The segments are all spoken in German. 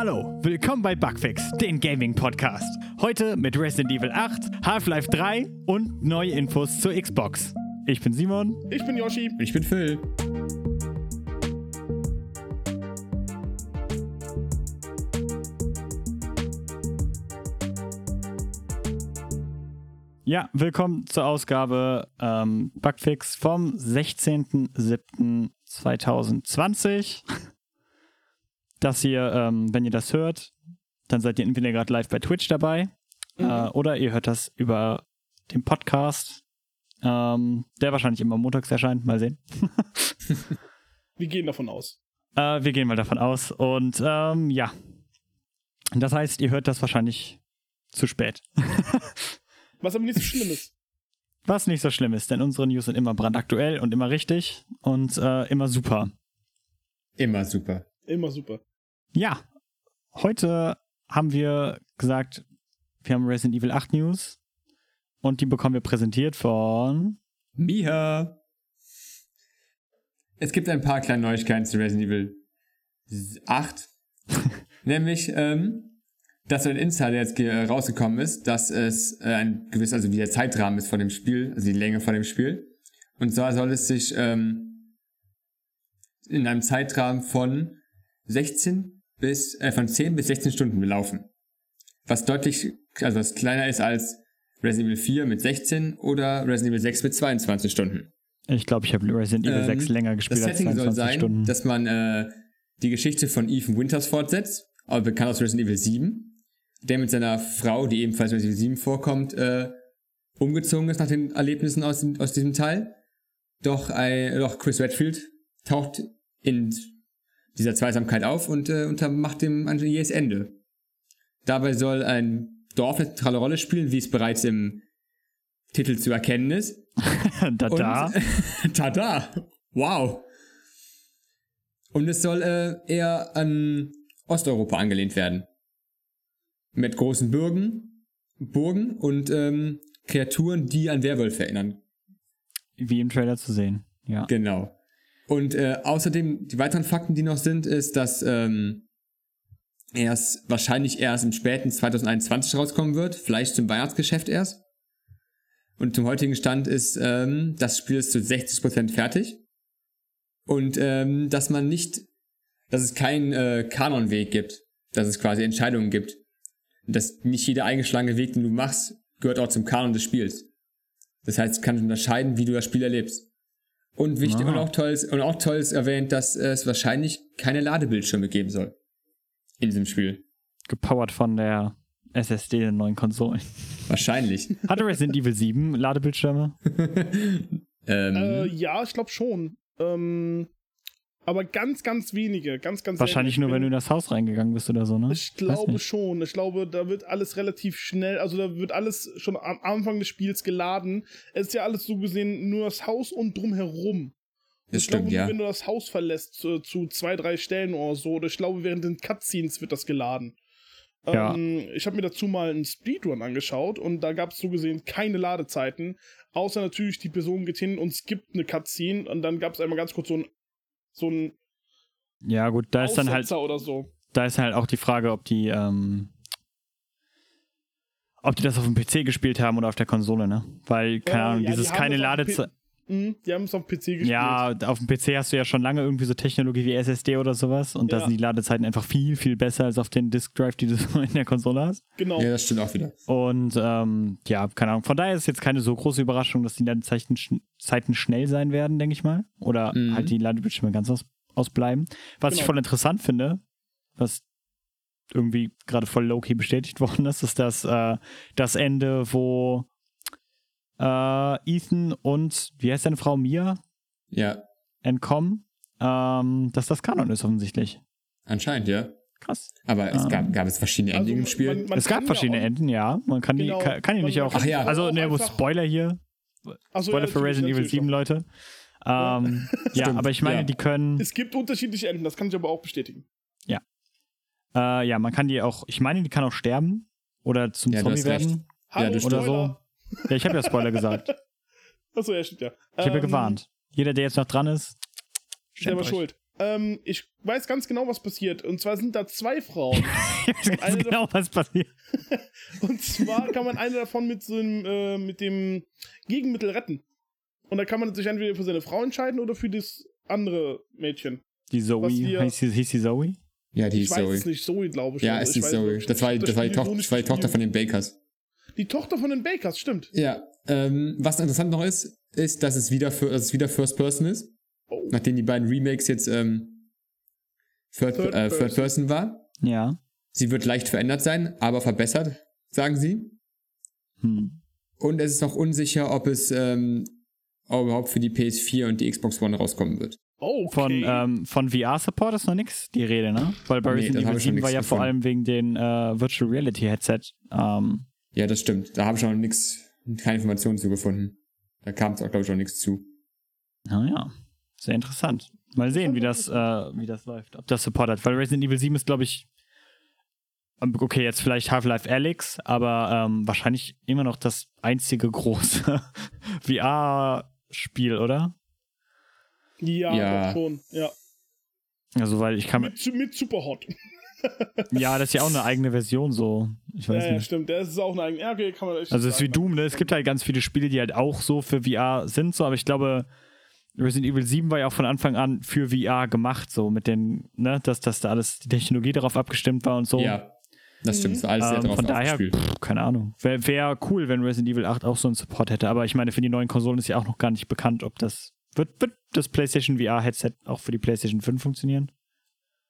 Hallo, willkommen bei Bugfix, den Gaming-Podcast. Heute mit Resident Evil 8, Half-Life 3 und neue Infos zur Xbox. Ich bin Simon. Ich bin Yoshi. Ich bin Phil. Ja, willkommen zur Ausgabe ähm, Bugfix vom 16.07.2020. Das hier, ähm, wenn ihr das hört, dann seid ihr entweder gerade live bei Twitch dabei Mhm. äh, oder ihr hört das über den Podcast, ähm, der wahrscheinlich immer montags erscheint. Mal sehen. Wir gehen davon aus. Äh, wir gehen mal davon aus. Und ähm, ja. Das heißt, ihr hört das wahrscheinlich zu spät. Was aber nicht so schlimm ist. Was nicht so schlimm ist, denn unsere News sind immer brandaktuell und immer richtig und äh, immer super. Immer super. Immer super. Ja, heute haben wir gesagt, wir haben Resident Evil 8 News und die bekommen wir präsentiert von. Miha. Es gibt ein paar kleine Neuigkeiten zu Resident Evil 8. Nämlich, ähm, dass so ein Insider jetzt ge- rausgekommen ist, dass es äh, ein gewisser, also wie der Zeitrahmen ist von dem Spiel, also die Länge von dem Spiel. Und zwar soll es sich ähm, in einem Zeitrahmen von 16 bis, äh, von 10 bis 16 Stunden belaufen. Was deutlich, also was kleiner ist als Resident Evil 4 mit 16 oder Resident Evil 6 mit 22 Stunden. Ich glaube, ich habe Resident Evil Ähm, 6 länger gespielt Das als Setting soll 22 sein, Stunden. dass man äh, die Geschichte von Ethan Winters fortsetzt, aber bekannt aus Resident Evil 7, der mit seiner Frau, die ebenfalls Resident Evil 7 vorkommt, äh, umgezogen ist nach den Erlebnissen aus, aus diesem Teil. Doch, ein, doch Chris Redfield taucht in dieser Zweisamkeit auf und äh, macht dem ein jähes Ende. Dabei soll ein Dorf eine zentrale Rolle spielen, wie es bereits im Titel zu erkennen ist. da, da. Und, tada! Wow! Und es soll äh, eher an Osteuropa angelehnt werden. Mit großen Burgen, Burgen und ähm, Kreaturen, die an Werwölfe erinnern. Wie im Trailer zu sehen. Ja. Genau. Und äh, außerdem, die weiteren Fakten, die noch sind, ist, dass ähm, erst wahrscheinlich erst im späten 2021 rauskommen wird, vielleicht zum Weihnachtsgeschäft erst. Und zum heutigen Stand ist, ähm, das Spiel ist zu 60% fertig. Und ähm, dass man nicht, dass es keinen äh, Kanonweg gibt, dass es quasi Entscheidungen gibt. Und dass nicht jeder eingeschlagene Weg, den du machst, gehört auch zum Kanon des Spiels. Das heißt, du kannst unterscheiden, wie du das Spiel erlebst. Und wichtig Ah. und auch toll ist, und auch toll ist erwähnt, dass es wahrscheinlich keine Ladebildschirme geben soll. In diesem Spiel. Gepowert von der SSD der neuen Konsolen. Wahrscheinlich. Hatte Resident Evil 7 Ladebildschirme? ähm, Äh, ja, ich glaube schon. Ähm, aber ganz, ganz wenige. Ganz, ganz Wahrscheinlich selten. nur, wenn du in das Haus reingegangen bist oder so, ne? Ich glaube schon. Ich glaube, da wird alles relativ schnell, also da wird alles schon am Anfang des Spiels geladen. Es ist ja alles so gesehen nur das Haus und drumherum. das ich glaube, stimmt, ja. wenn du das Haus verlässt zu, zu zwei, drei Stellen oder so, oder ich glaube, während den Cutscenes wird das geladen. Ja. Ähm, ich habe mir dazu mal einen Speedrun angeschaut und da gab es so gesehen keine Ladezeiten, außer natürlich die Person geht hin und skippt eine Cutscene und dann gab es einmal ganz kurz so ein so ein Ja, gut, da ist dann halt, oder so. da ist halt auch die Frage, ob die, ähm, ob die das auf dem PC gespielt haben oder auf der Konsole, ne? Weil, keine Ja, Ahnung, ja, die dieses haben keine Ladezeit. Mhm, die haben es auf dem PC gespielt. Ja, auf dem PC hast du ja schon lange irgendwie so Technologie wie SSD oder sowas und da Ja. sind die Ladezeiten einfach viel, viel besser als auf den Disk Drive, die du so in der Konsole hast. genau. Ja, das stimmt auch wieder. Und ähm, ja, keine Ahnung. Von daher ist jetzt keine so große Überraschung, dass die Ladezeiten schn Zeiten schnell sein werden, denke ich mal. Oder Mhm. halt die Ladebildschirme ganz aus ausbleiben. Was ich Genau. voll interessant finde, was irgendwie gerade voll low-key bestätigt worden ist, ist das, äh, das Ende, wo äh, Ethan und, wie heißt deine Frau, Mia, Ja, entkommen, ähm, dass das Kanon ist offensichtlich. anscheinend, ja. Krass. Aber es Ähm. gab, gab es verschiedene Also, Enden im Spiel. man- man es gab ja verschiedene auch- Enden, ja. Man kann Genau. die, kann, kann die Man- nicht auch. Ach ja. Also, ne, wo Spoiler hier. Achso, Spoiler ja, für Resident Evil natürlich 7, doch. Leute. Ähm, ja, Stimmt, aber ich meine, ja. die können. Es gibt unterschiedliche Enden, das kann ich aber auch bestätigen. Äh, ja, man kann die auch. Ich meine, die kann auch sterben oder zum Ja, du Zombie werden. Hallo, das Oder Spoiler. so. Ja, ich habe ja Spoiler gesagt. Achso, ja, stimmt ja. Ich habe ja Ähm, gewarnt. Jeder, der jetzt noch dran ist, euch. schuld. Ähm, ich weiß ganz genau, was passiert. Und zwar sind da zwei Frauen. Ich weiß ganz genau, was passiert. Und zwar kann man eine davon mit so einem, äh, mit dem Gegenmittel retten. Und da kann man sich entweder für seine Frau entscheiden oder für das andere Mädchen. Die Zoe, wir- hieß, sie- hieß die Zoe? Ja, die Ich ist weiß Zoe. es nicht, Zoe, glaube ich. Ja, ist ich die weiß Zoe. Das war, nicht. das war, die, Tochter, das war die Tochter von den Bakers. Die Tochter von den Bakers, stimmt. Ja, ähm, was interessant noch ist, ist, dass es wieder, für, dass es wieder First Person ist. Oh. Nachdem die beiden Remakes jetzt ähm, Third, Third äh, Third Person. Person war. Ja. Sie wird leicht verändert sein, aber verbessert, sagen sie. Hm. Und es ist noch unsicher, ob es ähm, überhaupt für die PS4 und die Xbox One rauskommen wird. Oh, okay. Von, ähm, von VR-Support ist noch nichts die Rede, ne? Weil bei Nee, Resident Evil ich schon 7 war ja vor gefunden. allem wegen den äh, Virtual Reality Headset. Ähm, Ja, das stimmt. Da habe ich noch nichts, keine Informationen zu gefunden. Da kam es auch, glaube ich, noch nichts zu. naja, sehr interessant. Mal sehen, wie das, äh, wie das läuft. Ob das Support hat. Weil Resident Evil 7 ist, glaube ich, ähm, okay, jetzt vielleicht Half-Life Alyx, aber ähm, wahrscheinlich immer noch das einzige große VR-Spiel, oder? ja, Ja. doch schon. Ja. Also, weil ich kann. Mit, mit Superhot. Ja, das ist ja auch eine eigene Version so. Ich weiß Ja, nicht. stimmt. Der ist auch eine eigene. Ja, okay, kann man echt Also es ist wie. Doom, ne? Es gibt halt ganz viele Spiele, die halt auch so für VR sind, so, aber ich glaube, Resident Evil 7 war ja auch von Anfang an für VR gemacht, so mit den, ne, dass, dass da alles die Technologie darauf abgestimmt war und so. Ja, das stimmt. Alles sehr Ähm, drauf von daher, pff, keine Ahnung. Wäre wär cool, wenn Resident Evil 8 auch so einen Support hätte, aber ich meine, für die neuen Konsolen ist ja auch noch gar nicht bekannt, ob das. Wird, wird das PlayStation VR-Headset auch für die PlayStation 5 funktionieren?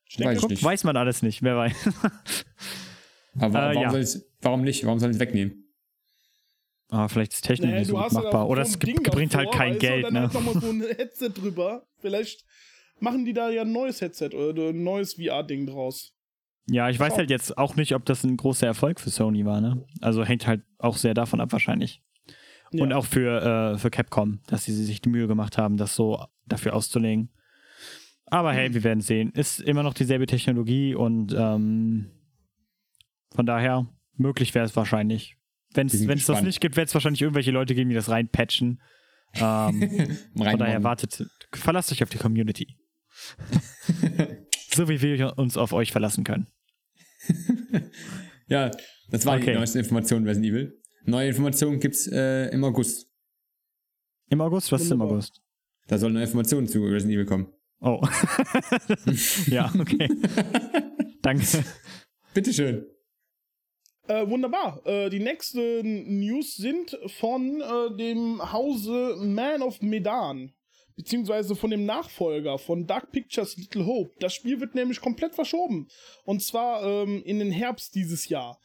Ich Weiß ich Guck, weiß man alles nicht, wer weiß. Aber warum, Äh, warum, ja. soll warum nicht? Warum soll es wegnehmen? Aber vielleicht ist Technik naja, nicht so machbar. Oder so es Ding bringt halt kein weißt Geld, dann ne? halt nochmal so ein Headset drüber. Vielleicht machen die da ja ein neues Headset oder ein neues VR-Ding draus. Ja, ich weiß halt jetzt auch nicht, ob das ein großer Erfolg für Sony war, ne? Also hängt halt auch sehr davon ab wahrscheinlich. Ja. Und auch für, äh, für Capcom, dass sie sich die Mühe gemacht haben, das so dafür auszulegen. Aber Mhm. hey, wir werden sehen. Ist immer noch dieselbe Technologie und ähm, von daher, möglich wäre es wahrscheinlich. Wenn es das nicht gibt, wird es wahrscheinlich irgendwelche Leute geben, die das reinpatchen. Ähm, von daher wartet, verlasst euch auf die Community. so wie wir uns auf euch verlassen können. Ja, das waren Okay. die neuesten Informationen Resident Evil. Neue Informationen gibt's äh, im August. Im August? Was ist im Wunderbar. August? Da sollen neue Informationen zu Resident Evil kommen. Oh. ja, okay. Danke. Bitteschön. Äh, wunderbar. Äh, die nächsten News sind von äh, dem Hause Man of Medan. Beziehungsweise von dem Nachfolger von Dark Pictures Little Hope. Das Spiel wird nämlich komplett verschoben. Und zwar ähm, in den Herbst dieses Jahr.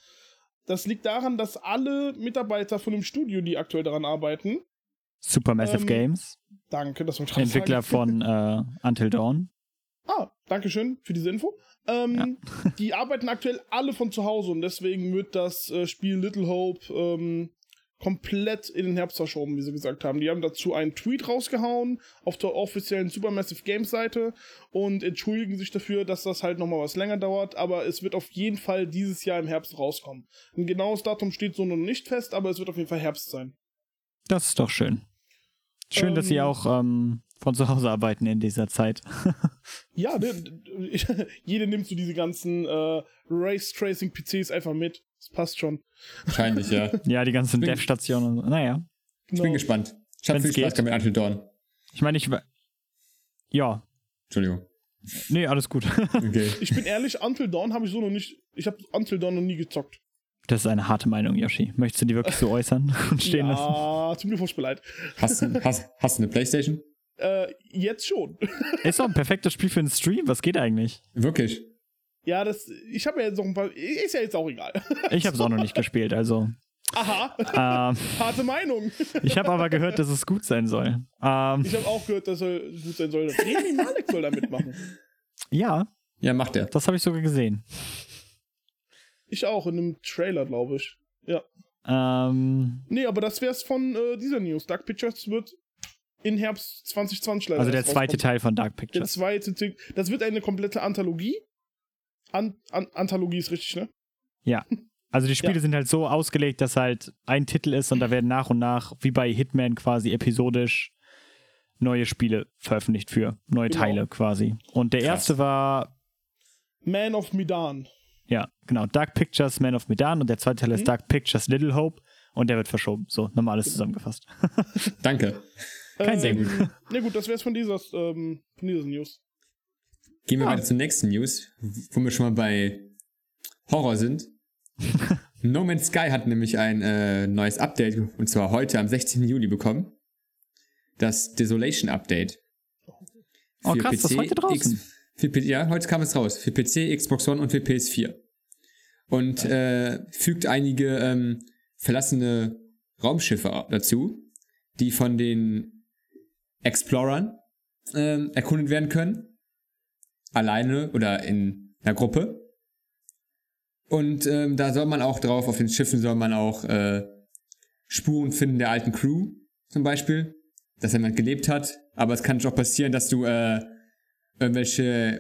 Das liegt daran, dass alle Mitarbeiter von dem Studio, die aktuell daran arbeiten, Supermassive Ähm, Games, danke, das wollte ich gerade Entwickler sagen. von äh, Until Dawn. Ah, danke schön für diese Info. Ähm, die arbeiten aktuell alle von zu Hause und deswegen wird das äh, Spiel Little Hope ähm, komplett in den Herbst verschoben, wie sie gesagt haben. Die haben dazu einen Tweet rausgehauen auf der offiziellen Supermassive Games Seite und entschuldigen sich dafür, dass das halt nochmal was länger dauert, aber es wird auf jeden Fall dieses Jahr im Herbst rauskommen. Ein genaues Datum steht so noch nicht fest, aber es wird auf jeden Fall Herbst sein. Das ist doch schön. Schön, dass sie Ähm, auch ähm, von zu Hause arbeiten in dieser Zeit. Ja, ne, jede nimmt so diese ganzen äh, Race Tracing PCs einfach mit. Das passt schon. Wahrscheinlich, ja. ja, die ganzen Dev-Stationen und so. Naja. Ich bin gespannt. Ich habe viel Spaß geht. gehabt mit Until Dawn. Ich meine, ich. Ja. Entschuldigung. Nee, alles gut. Okay. Ich bin ehrlich, Until Dawn habe ich so noch nicht. Ich habe Until Dawn noch nie gezockt. Das ist eine harte Meinung, Yoshi. Möchtest du die wirklich so äußern und stehen lassen? ja, tut mir furchtbar leid. Hast, du- hast, hast du eine Playstation? Äh, jetzt schon. Ist doch ein perfektes Spiel für einen Stream. Was geht eigentlich? Wirklich? ja, das. Ich habe ja jetzt noch ein paar. Ist ja jetzt auch egal. Ich habe es auch noch nicht gespielt, also. Aha, Ähm, harte Meinung. ich habe aber gehört, dass es gut sein soll. Ähm, Ich habe auch gehört, dass er gut sein soll. Remy Malek soll da mitmachen. ja, Ja, macht er. das habe ich sogar gesehen. Ich auch, in einem Trailer, glaube ich. Ja. Ähm, Nee, aber das wär's von äh, dieser News. Dark Pictures wird in Herbst 2020 leider also der zweite. Teil von Dark Der Pictures. zweite, Tick- das wird eine komplette Anthologie. An, an, Anthologie ist richtig, ne? Ja. Also die Spiele Ja. sind halt so ausgelegt, dass halt ein Titel ist und da werden nach und nach, wie bei Hitman quasi episodisch, neue Spiele veröffentlicht für, neue Genau. Teile quasi. Und der Krass. erste war, Man of Medan. Ja, genau, Dark Pictures Man of Medan und der zweite Teil ist Mhm. Dark Pictures Little Hope und der wird verschoben. So, nochmal alles zusammengefasst. Danke. Kein Sehr gut. Na gut, das wär's von dieser, ähm, von dieser News. Gehen wir Ja. weiter zur nächsten News, wo wir schon mal bei Horror sind. no Man's Sky hat nämlich ein äh, neues Update, und zwar heute am 16. Juli bekommen. Das Desolation Update. Oh, krass, das ist heute draußen. X, für, ja, heute kam es raus. Für PC, Xbox One und für PS4. Und äh, fügt einige ähm, verlassene Raumschiffe dazu, die von den Explorern ähm, erkundet werden können. Alleine oder in einer Gruppe. Und ähm, da soll man auch drauf, auf den Schiffen soll man auch äh, Spuren finden der alten Crew, zum Beispiel, dass jemand gelebt hat. Aber es kann auch passieren, dass du äh, irgendwelche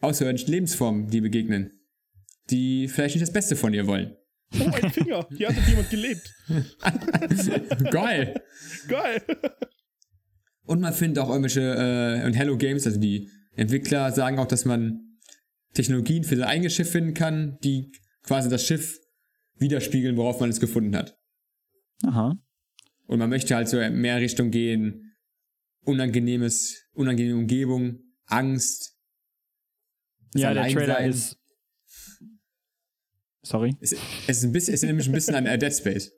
außerirdischen Lebensformen die begegnen, die vielleicht nicht das Beste von ihr wollen. Oh, ein Finger. Hier hat doch jemand gelebt. Geil! Geil. Und man findet auch irgendwelche, äh, und Hello Games, also die Entwickler sagen auch, dass man Technologien für sein eigenes Schiff finden kann, die quasi das Schiff widerspiegeln, worauf man es gefunden hat. Aha. Und man möchte halt so mehr Richtung gehen, unangenehmes, unangenehme Umgebung, Angst. das Ja, der Trailer ist. Sorry. Es, es ist ein bisschen, es ist nämlich ein bisschen an äh, Dead Space.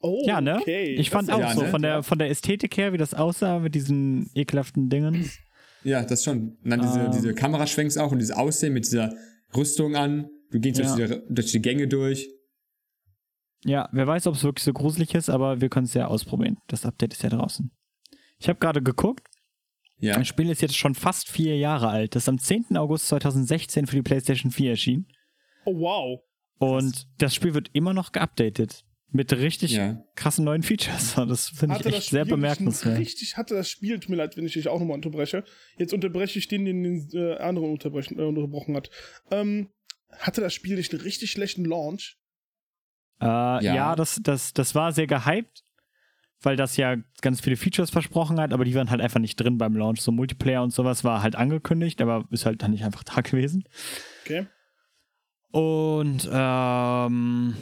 Oh, Ja, ne? okay. Ich fand Das auch ja, so, ne? von, der, von der Ästhetik her, wie das aussah mit diesen ekelhaften Dingen. Ja, das schon. Und dann diese, Ähm. diese Kameraschwenks auch und dieses Aussehen mit dieser Rüstung an. Du gehst Ja. durch, die, durch die Gänge durch. Ja, wer weiß, ob es wirklich so gruselig ist, aber wir können es ja ausprobieren. Das Update ist ja draußen. Ich habe gerade geguckt, Ja. das Spiel ist jetzt schon fast vier Jahre alt. Das ist am 10. August 2016 für die PlayStation 4 erschienen. Oh, wow. Und das Spiel wird immer noch geupdatet. Mit richtig Ja. krassen neuen Features. Das finde ich das echt sehr bemerkenswert. Richtig, hatte das Spiel, tut mir leid, wenn ich dich auch nochmal unterbreche. Jetzt unterbreche ich den, den den äh, anderen unterbrechen, äh, unterbrochen hat. Ähm, hatte das Spiel nicht einen richtig schlechten Launch? Äh, ja, Ja. das, das, das war sehr gehypt, weil das ja ganz viele Features versprochen hat, aber die waren halt einfach nicht drin beim Launch. So Multiplayer und sowas war halt angekündigt, aber ist halt dann nicht einfach da gewesen. Okay. Und ähm,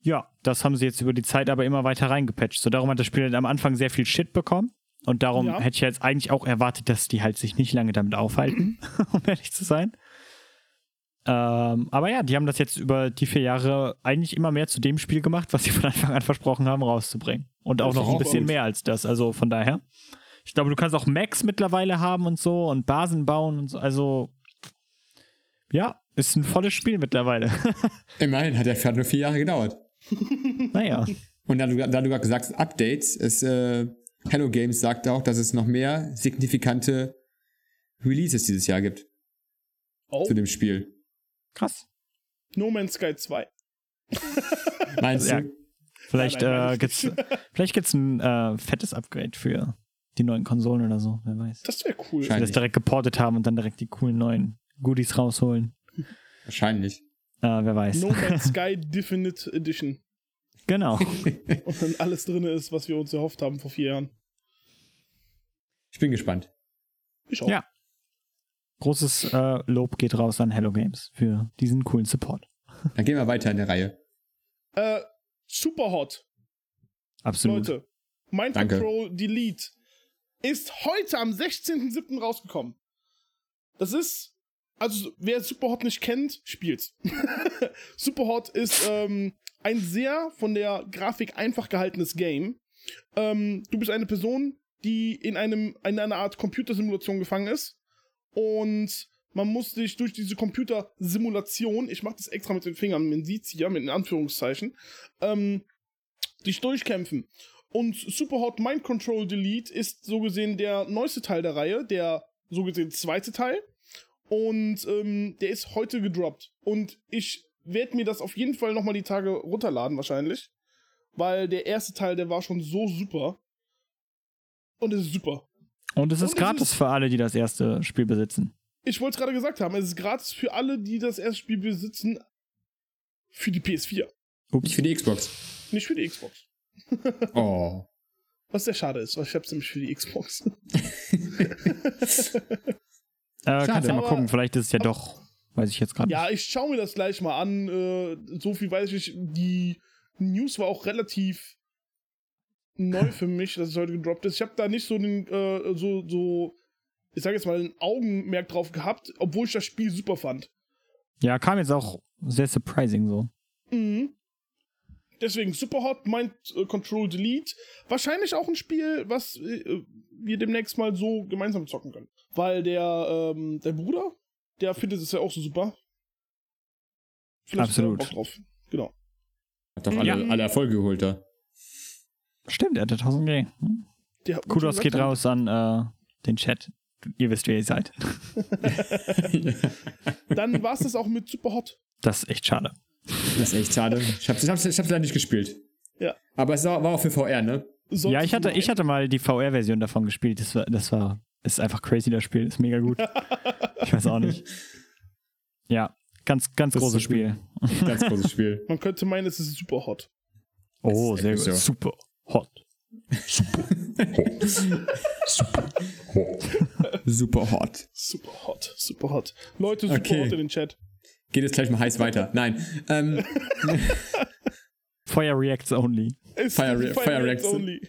ja, das haben sie jetzt über die Zeit aber immer weiter reingepatcht. So darum hat das Spiel halt am Anfang sehr viel Shit bekommen. Und darum Ja. hätte ich jetzt eigentlich auch erwartet, dass die halt sich nicht lange damit aufhalten, um ehrlich zu sein. Ähm, aber ja, die haben das jetzt über die vier Jahre eigentlich immer mehr zu dem Spiel gemacht, was sie von Anfang an versprochen haben, rauszubringen. Und auch Das noch ein auch bisschen gut. mehr als das. Also von daher. Ich glaube, du kannst auch Max mittlerweile haben und so und Basen bauen und so. Also ja, ist ein volles Spiel mittlerweile. Immerhin hat der Pferd nur vier Jahre gedauert. naja. Und da du, da du gerade gesagt hast, Updates, ist, äh, Hello Games sagt auch, dass es noch mehr signifikante Releases dieses Jahr gibt Oh, zu dem Spiel. Krass. No Man's Sky 2. Meinst Ja. du? Vielleicht, Nein, nein, äh, gibt's, vielleicht gibt's ein äh, fettes Upgrade für die neuen Konsolen oder so, wer weiß. Das wäre cool. Scheint- das direkt geportet haben und dann direkt die coolen neuen Goodies rausholen. Wahrscheinlich. Äh, wer weiß. No Man's Sky Definite Edition. Genau. Und dann alles drin ist, was wir uns erhofft haben vor vier Jahren. Ich bin gespannt. Ich auch. Ja. Großes äh, Lob geht raus an Hello Games für diesen coolen Support. Dann gehen wir weiter in der Reihe. Äh, super hot. Absolut. Leute, Mind Danke. Control Delete ist heute am 16.07. rausgekommen. Das ist, also wer Superhot nicht kennt, spielt's. Superhot ist ähm, ein sehr von der Grafik einfach gehaltenes Game. Ähm, du bist eine Person, die in, einem, in einer Art Computersimulation gefangen ist und man muss sich durch diese Computersimulation, ich mache das extra mit den Fingern, man sieht's hier, mit den Anführungszeichen, ähm, dich durchkämpfen. Und Superhot Mind Control Delete ist so gesehen der neueste Teil der Reihe, der so gesehen zweite Teil. Und ähm, der ist heute gedroppt. Und ich werde mir das auf jeden Fall nochmal die Tage runterladen, wahrscheinlich. Weil der erste Teil, der war schon so super. Und es ist super. Und es ist Und es gratis ist- für alle, die das erste Spiel besitzen. Ich wollte es gerade gesagt haben, es ist gratis für alle, die das erste Spiel besitzen. Für die PS4. Nicht für die Xbox. Nicht für die Xbox. Oh. Was sehr schade ist, weil ich hab's nämlich für die Xbox. Äh, kannst ja mal gucken, vielleicht ist es ja doch, weiß ich jetzt gerade ja, ich schaue mir das gleich mal an. Äh, so viel weiß ich. Die News war auch relativ neu für mich, dass es heute gedroppt ist. Ich habe da nicht so den, äh, so, so, ich sage jetzt mal, ein Augenmerk drauf gehabt, obwohl ich das Spiel super fand. Ja, kam jetzt auch sehr surprising so. Mhm. Deswegen Superhot, Mind äh, Control Delete. Wahrscheinlich auch ein Spiel, was äh, wir demnächst mal so gemeinsam zocken können. Weil der, ähm, der Bruder, der findet es ja auch so super. Vielleicht Absolut. Bock drauf. Genau. Hat doch alle, Ja. alle Erfolge geholt da. Stimmt, er hatte 1000 G. Hm. Der, Kudos geht raus an äh, den Chat. Ihr wisst, wer ihr seid. Dann war es das auch mit Superhot. Das ist echt schade. Das ist echt schade. Ich hab's, ich hab's, ich hab's leider nicht gespielt. Ja. Aber es war, auch für VR, ne? Solltest ja, ich hatte, ich hatte mal die VR-Version davon gespielt. Das war, das war, ist einfach crazy, das Spiel. Ist mega gut. ich weiß auch nicht. Ja, ganz, ganz Das großes. Spiel. Ganz großes Spiel. Man könnte meinen, es ist. Oh, Ist sehr echt gut. So. Super hot. Super hot. Superhot. Superhot. Leute, Superhot Okay. in den Chat. Geht jetzt gleich mal heiß weiter. Nein. Ähm, Fire Reacts Only. Ist Fire- Fire, Fire Reacts Reacts. only.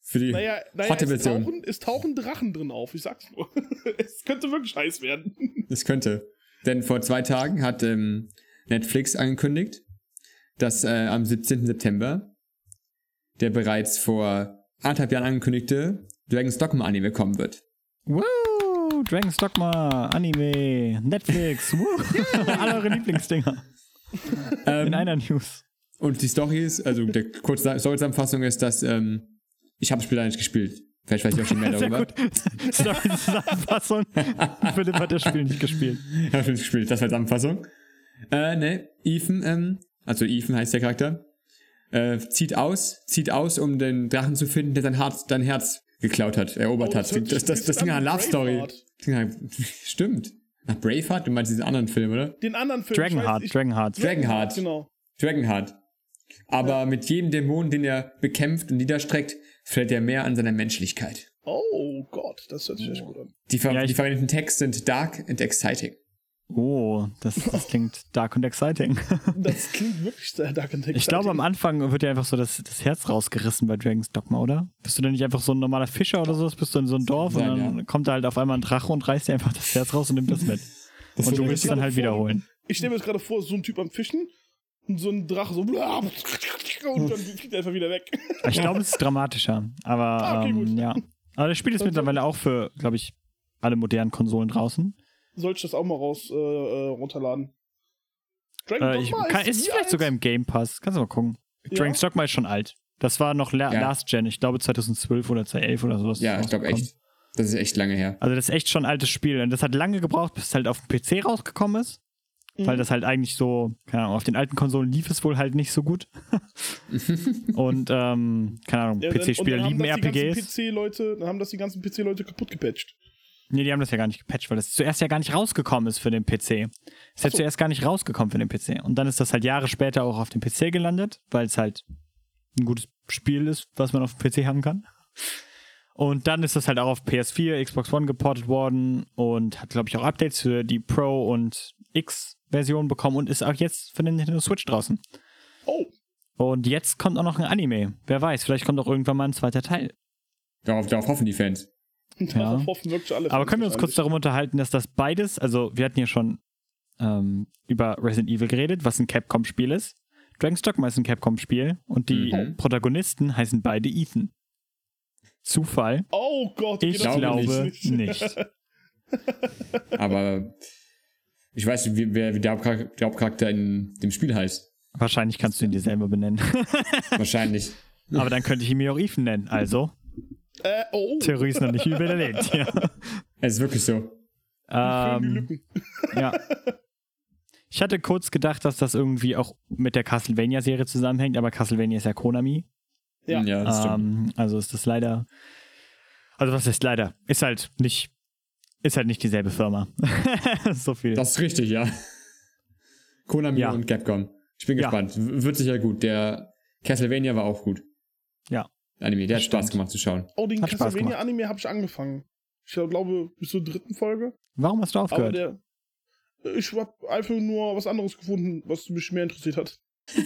für die Naja, naja hotte es, Version. tauchen, es tauchen Drachen drin auf, ich sag's nur. es könnte wirklich heiß werden. Das könnte. Denn vor zwei Tagen hat ähm, Netflix angekündigt, dass äh, am 17. September der bereits vor anderthalb Jahren angekündigte Dragon's Dogma Anime kommen wird. Woo! Dragon's Dogma, Anime, Netflix, woo! Alle eure Lieblingsdinger. In Ähm, einer News. und die Story ist, also der kurze Story-Zusammenfassung ist, dass ähm, ich habe das Spiel leider nicht gespielt. Vielleicht weiß ich auch schon mehr darüber. Story-Zusammenfassung. Philipp hat das Spiel nicht gespielt. Ich habe nicht gespielt, das war die Zusammenfassung. Äh, ne, Ethan, ähm, also Ethan heißt der Charakter, äh, zieht aus, zieht aus, um den Drachen zu finden, der sein Herz, dein Herz geklaut hat, erobert Oh, hat. Das, das, das, Ding hat Love Story. Stimmt. Nach Braveheart? Du meinst diesen anderen Film, oder? Den anderen Film. ich weiß- Dragonheart, ich- Dragonheart. Dragonheart. Genau. Dragonheart. Aber mit jedem Dämon, den er bekämpft und niederstreckt, fällt er mehr an seiner Menschlichkeit. Oh Gott, das hört sich echt gut an. Die, ver Ja, die verwendeten Texte sind dark and exciting. Oh, das, das klingt dark und exciting. Das klingt wirklich sehr dark and Ich glaube, am Anfang wird ja einfach so das, das Herz rausgerissen bei Dragon's Dogma, oder? Bist du denn nicht einfach so ein normaler Fischer oder so? Bist du in so ein Dorf sein, und dann ja. kommt da halt auf einmal ein Drache und reißt dir einfach das Herz raus und nimmt das mit. Das und du willst es dann halt wiederholen. Ich stelle mir jetzt gerade vor, so ein Typ am Fischen und so ein Drache so und dann fliegt er einfach wieder weg. Ich glaube, es ist dramatischer. Aber Ah, okay, ähm, ja. Aber das Spiel ist mittlerweile auch für, glaube ich, alle modernen Konsolen draußen. Soll ich das auch mal raus äh, äh, runterladen? Dragon Äh, ich, kann, ist wie vielleicht alt? sogar im Game Pass. Kannst du mal gucken. Ja? Dragon's Dogma ist schon alt. Das war noch la Ja. Last Gen. Ich glaube 2012 oder 2011 oder sowas. Ja, ich glaube echt. Das ist echt lange her. Also das ist echt schon ein altes Spiel. Und das hat lange gebraucht, bis es halt auf dem PC rausgekommen ist. Mhm. Weil das halt eigentlich so, keine Ahnung, auf den alten Konsolen lief es wohl halt nicht so gut. und, ähm, keine Ahnung, Ja, PC-Spieler lieben RPGs. PC-Leute, dann haben das die ganzen PC-Leute kaputt gepatcht. Nee, die haben das ja gar nicht gepatcht, weil das zuerst ja gar nicht rausgekommen ist für den PC. Ist ja zuerst gar nicht rausgekommen für den PC. Und dann ist das halt Jahre später auch auf dem PC gelandet, weil es halt ein gutes Spiel ist, was man auf dem PC haben kann. Und dann ist das halt auch auf PS4, Xbox One geportet worden und hat, glaube ich, auch Updates für die Pro- und X-Version bekommen und ist auch jetzt für den Nintendo Switch draußen. Oh, Und jetzt kommt auch noch ein Anime. Wer weiß, vielleicht kommt auch irgendwann mal ein zweiter Teil. Darauf, darauf hoffen die Fans. alle. Aber können wir uns kurz darum unterhalten, dass das beides, also wir hatten ja schon ähm, über Resident Evil geredet, was ein Capcom-Spiel ist. Dragon's Dogma ist ein Capcom-Spiel und die Mhm. Protagonisten heißen beide Ethan. Zufall? Oh Gott, Ich das glaube glaube nicht. Aber ich weiß nicht, wie, wer wie der, Hauptcharakter, der Hauptcharakter in dem Spiel heißt. Wahrscheinlich kannst du ihn dir selber benennen. Wahrscheinlich. Aber dann könnte ich ihn mir auch Ethan nennen. Also, Äh, oh, Theorie ist noch nicht überlegt. Ja. Es ist wirklich so. Ähm, ja. Ich hatte kurz gedacht, dass das irgendwie auch mit der Castlevania-Serie zusammenhängt, aber Castlevania ist ja Konami. Ja. ja das. Ähm, also ist das leider. Also was ist leider? Ist halt nicht. Ist halt nicht dieselbe Firma. so viel. Das ist richtig, ja. Konami Ja. und Capcom. Ich bin Ja. gespannt. W- Wird sicher gut. Der Castlevania war auch gut. ja. Anime. Der hat Stimmt. Spaß gemacht zu schauen. Oh, den Hat Spaß Castlevania-Anime habe ich angefangen. Ich glaube, bis zur dritten Folge. Warum hast du Aber aufgehört? der. Ich habe einfach nur was anderes gefunden, was mich mehr interessiert hat.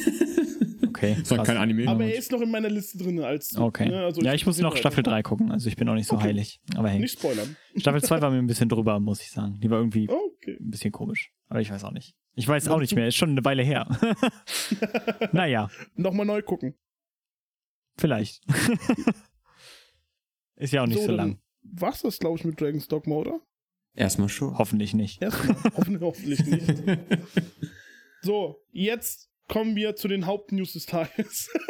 okay. Das war kein Anime. Aber er ist noch in meiner Liste drin als. Okay. ne, also ja, ich muss noch Staffel einfach 3 gucken, also ich bin auch nicht so Okay. heilig. Aber hey. Nicht spoilern. Staffel 2 war mir ein bisschen drüber, muss ich sagen. Die war irgendwie Okay. ein bisschen komisch. Aber ich weiß auch nicht. Ich weiß auch nicht mehr, ist schon eine Weile her. naja, Nochmal neu gucken. Vielleicht. ist ja auch nicht so, dann lang. War's das, glaube ich, mit Dragon's Dogma, oder? Erstmal schon. Hoffentlich nicht. Erstmal. Hoffen, hoffentlich nicht. So, jetzt kommen wir zu den Hauptnews des Tages.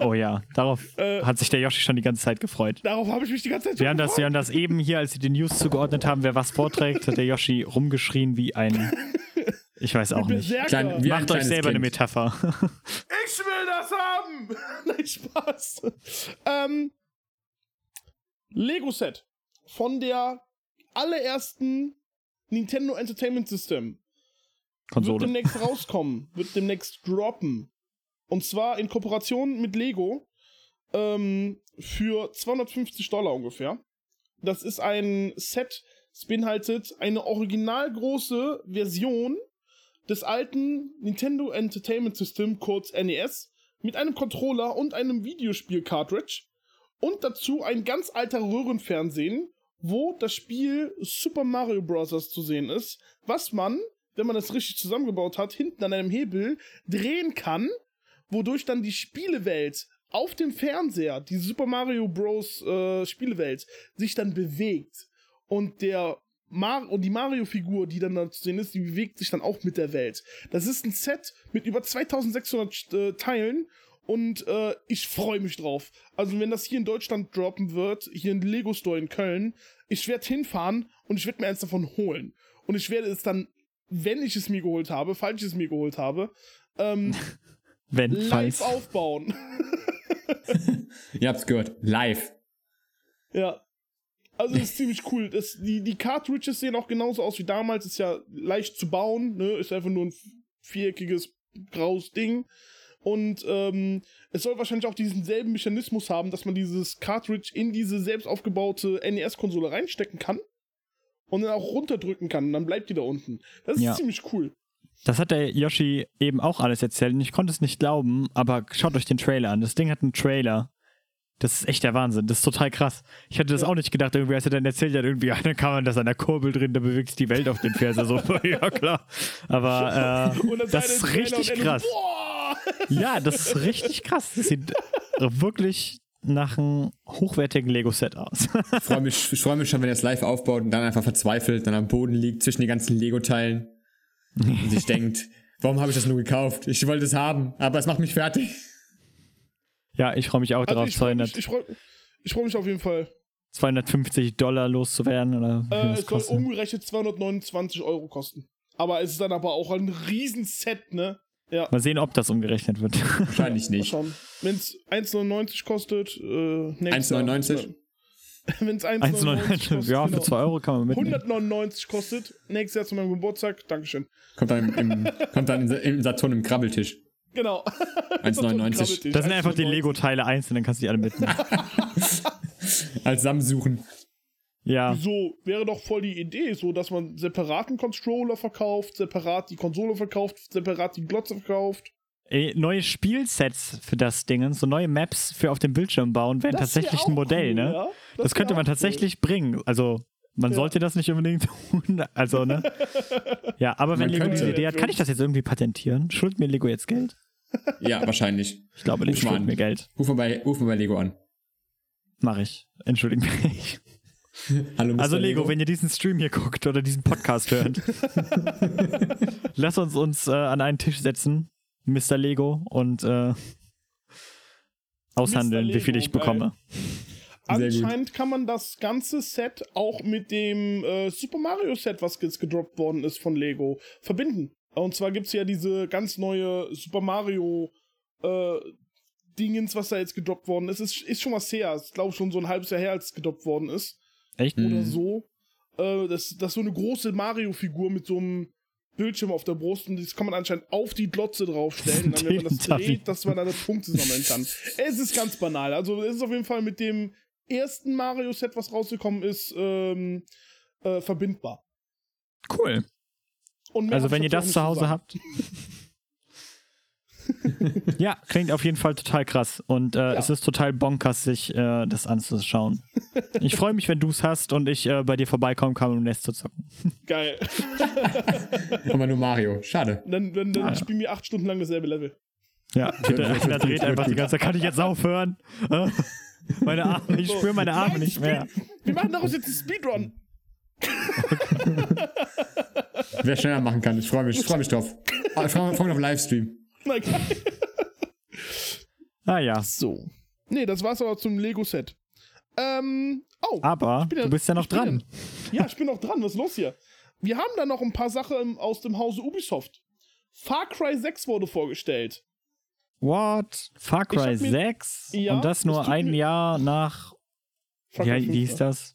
Oh ja, darauf Äh, hat sich der Yoshi schon die ganze Zeit gefreut. Darauf habe ich mich die ganze Zeit Wir haben, das, wir haben das eben hier, als sie die News zugeordnet haben, wer was vorträgt, hat der Yoshi rumgeschrien wie ein. Ich weiß auch nicht. Klein- wie ein Macht euch selber eine Kind. Metapher. Ich will das haben! Nein, Spaß. Ähm, Lego-Set von der allerersten Nintendo Entertainment System wird Konsole. demnächst rauskommen, wird demnächst droppen. Und zwar in Kooperation mit Lego ähm, für 250 Dollar ungefähr. Das ist ein Set, es beinhaltet eine original große Version des alten Nintendo Entertainment System, kurz NES, mit einem Controller und einem Videospiel-Cartridge. Und dazu ein ganz alter Röhrenfernsehen, wo das Spiel Super Mario Bros. zu sehen ist, was man, wenn man das richtig zusammengebaut hat, hinten an einem Hebel drehen kann, wodurch dann die Spielewelt auf dem Fernseher, die Super Mario Bros. Äh, Spielewelt, sich dann bewegt. Und der Mar und die Mario-Figur, die dann da zu sehen ist, die bewegt sich dann auch mit der Welt. Das ist ein Set mit über 2600 äh, Teilen und äh, ich freue mich drauf. Also wenn das hier in Deutschland droppen wird, hier in Lego Store in Köln, ich werde hinfahren und ich werde mir eins davon holen. Und ich werde es dann, wenn ich es mir geholt habe, falls ich es mir geholt habe, ähm, Wenn, live falls. aufbauen. Ihr habt's gehört. Live. Ja. Also das ist ziemlich cool. Das, die, die Cartridges sehen auch genauso aus wie damals. Ist ja leicht zu bauen, ne? Ist einfach nur ein viereckiges, graues Ding. Und ähm, es soll wahrscheinlich auch diesen selben Mechanismus haben, dass man dieses Cartridge in diese selbst aufgebaute NES-Konsole reinstecken kann und dann auch runterdrücken kann. Und dann bleibt die da unten. Das ist Ja. ziemlich cool. Das hat der Yoshi eben auch alles erzählt und ich konnte es nicht glauben, aber schaut euch den Trailer an. Das Ding hat einen Trailer. Das ist echt der Wahnsinn. Das ist total krass. Ich hätte das Ja. auch nicht gedacht, irgendwie, als er dann erzählt hat, irgendwie, ja, dann kann man das an der Kurbel drin, da bewegt sich die Welt auf den Fernseher. So, ja, klar. Aber äh, das ist richtig krass. Ja, das ist richtig krass. Das sieht wirklich nach einem hochwertigen Lego-Set aus. Ich freue mich, ich freu mich schon, wenn er es live aufbaut und dann einfach verzweifelt, dann am Boden liegt zwischen den ganzen Lego-Teilen und sich denkt, warum habe ich das nur gekauft? Ich wollte es haben, aber es macht mich fertig. Ja, ich freue mich auch Also darauf, ich freue 200, mich, ich freu, ich freu mich auf jeden Fall. 250 Dollar loszuwerden. Oder Äh, es soll umgerechnet 229 Euro kosten. Aber es ist dann aber auch ein Riesenset, ne? Ja, Mal sehen, ob das umgerechnet wird. Wahrscheinlich mal nicht. schauen. Wenn es 1,99 kostet, äh, nächstes Jahr. 1,99? Wenn es 1,99 1,99. kostet, Ja, für genau. 2 Euro kann man mitnehmen. 199 kostet, nächstes Jahr zu meinem Geburtstag, Dankeschön. Kommt dann im, kommt dann im Saturn im Krabbeltisch. Genau. 1,99. Das sind einfach die 1,99. Lego-Teile einzeln, dann kannst du die alle mitnehmen. Als Samsuchen. Ja, So wäre doch voll die Idee, so dass man separaten Controller verkauft, separat die Konsole verkauft, separat die Glotze verkauft. Ey, neue Spielsets für das Ding, so neue Maps für auf dem Bildschirm bauen, wären Das wär tatsächlich ein Modell, cool, ne? ja? Das, wär könnte man auch cool. tatsächlich bringen. Also, man Ja. sollte das nicht unbedingt tun. Also, ne? Ja, aber wenn Man Lego diese. Idee hat, kann ich das jetzt irgendwie patentieren? Schuldet mir Lego jetzt Geld? Ja, wahrscheinlich. Ich glaube, Lego schuldet mir Geld. Ruf mal bei, ruf mal bei Lego an. Mach ich. Entschuldigt mich. Hallo, Mr. Also Lego, wenn ihr diesen Stream hier guckt oder diesen Podcast hört, lasst uns uns äh, an einen Tisch setzen, Mr. Lego, und äh, aushandeln, Mr. wie viel Lego, ich bekomme. Sehr gut. Anscheinend kann man das ganze Set auch mit dem äh, Super Mario Set, was jetzt gedroppt worden ist von Lego, verbinden. Und zwar gibt es ja diese ganz neue Super Mario äh, Dingens, was da jetzt gedroppt worden ist. Es ist, ist schon was her. Ich glaube schon so ein halbes Jahr her, als es gedroppt worden ist. Echt? Mhm. Oder so. Äh, das, das ist so eine große Mario-Figur mit so einem Bildschirm auf der Brust und das kann man anscheinend auf die Glotze draufstellen. Und dann, wenn man das dreht, dass man dann das Punkte sammeln kann. Es ist ganz banal. Also es ist auf jeden Fall mit dem ersten Mario-Set, was rausgekommen ist, ähm, äh, verbindbar. Cool. Also wenn ihr das zu Hause habt. ja, klingt auf jeden Fall total krass. Und äh, ja. es ist total bonkers, sich äh, das anzuschauen. Ich freue mich, wenn du es hast und ich äh, bei dir vorbeikommen kann, um Nest zu zocken. Geil. Aber nur Mario. Schade. Dann, dann, dann ah, spielen wir acht Stunden lang dasselbe Level. Ja, der, der dreht einfach die ganze Zeit. Kann ich jetzt aufhören? meine Arme, ich spüre meine Arme Nein, nicht mehr. Wir machen daraus jetzt einen Speedrun. Wer schneller machen kann, ich freue mich, ich freu mich drauf. Ich freue mich auf Livestream. ah ja. So. Nee, das war's aber zum Lego-Set. Ähm, oh. Aber ja, du bist ja noch dran. Ja, ja, ich bin noch dran. Was ist los hier? Wir haben da noch ein paar Sachen aus dem Hause Ubisoft. Far Cry 6 wurde vorgestellt. What? Far Cry 6? Ja, Und das nur ein Jahr nach. Wie, 5, wie hieß das?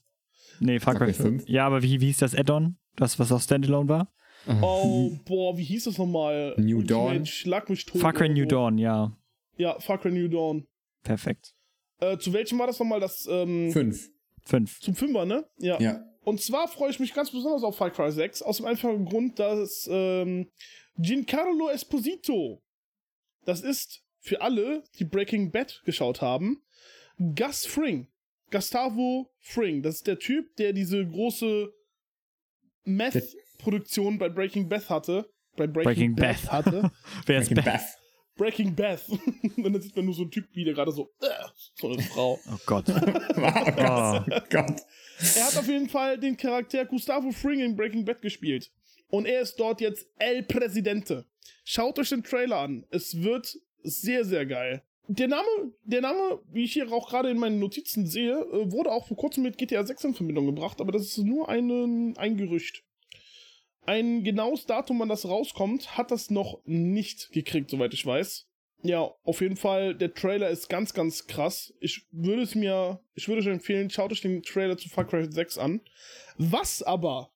Nee, Far, Cry 5. Ja, aber wie, wie hieß das Add-on? Das, was auch Standalone war? Oh, boah, wie hieß das nochmal? New Dawn. Schlag mich tot. Far Cry New Dawn, ja. Ja, Far Cry New Dawn. Perfekt. Äh, zu welchem war das nochmal? Das, ähm, Fünf. Fünf. Zum Fünfer, ne? Ja. ja. Und zwar freue ich mich ganz besonders auf Far Cry 6, aus dem einfachen Grund, dass ähm, Giancarlo Esposito, das ist für alle, die Breaking Bad geschaut haben, Gus Fring. Gustavo Fring, das ist der Typ, der diese große Meth Produktion bei Breaking Bad hatte. Bei Breaking, Breaking Bad, Bad hatte. Wer ist Breaking Beth? Breaking Bad. Und dann sieht man nur so einen Typ wie der gerade so, äh, so eine Frau. Oh Gott. oh Gott. Er hat auf jeden Fall den Charakter Gustavo Fring in Breaking Bad gespielt. Und er ist dort jetzt El Presidente. Schaut euch den Trailer an. Es wird sehr, sehr geil. Der Name, der Name, wie ich hier auch gerade in meinen Notizen sehe, äh, wurde auch vor kurzem mit GTA 6 in Verbindung gebracht, aber das ist nur ein, ein Gerücht. Ein genaues Datum, wann das rauskommt, hat das noch nicht gekriegt, soweit ich weiß. Ja, auf jeden Fall, der Trailer ist ganz, ganz krass. Ich würde es mir, ich würde euch empfehlen, schaut euch den Trailer zu Far Cry 6 an. Was aber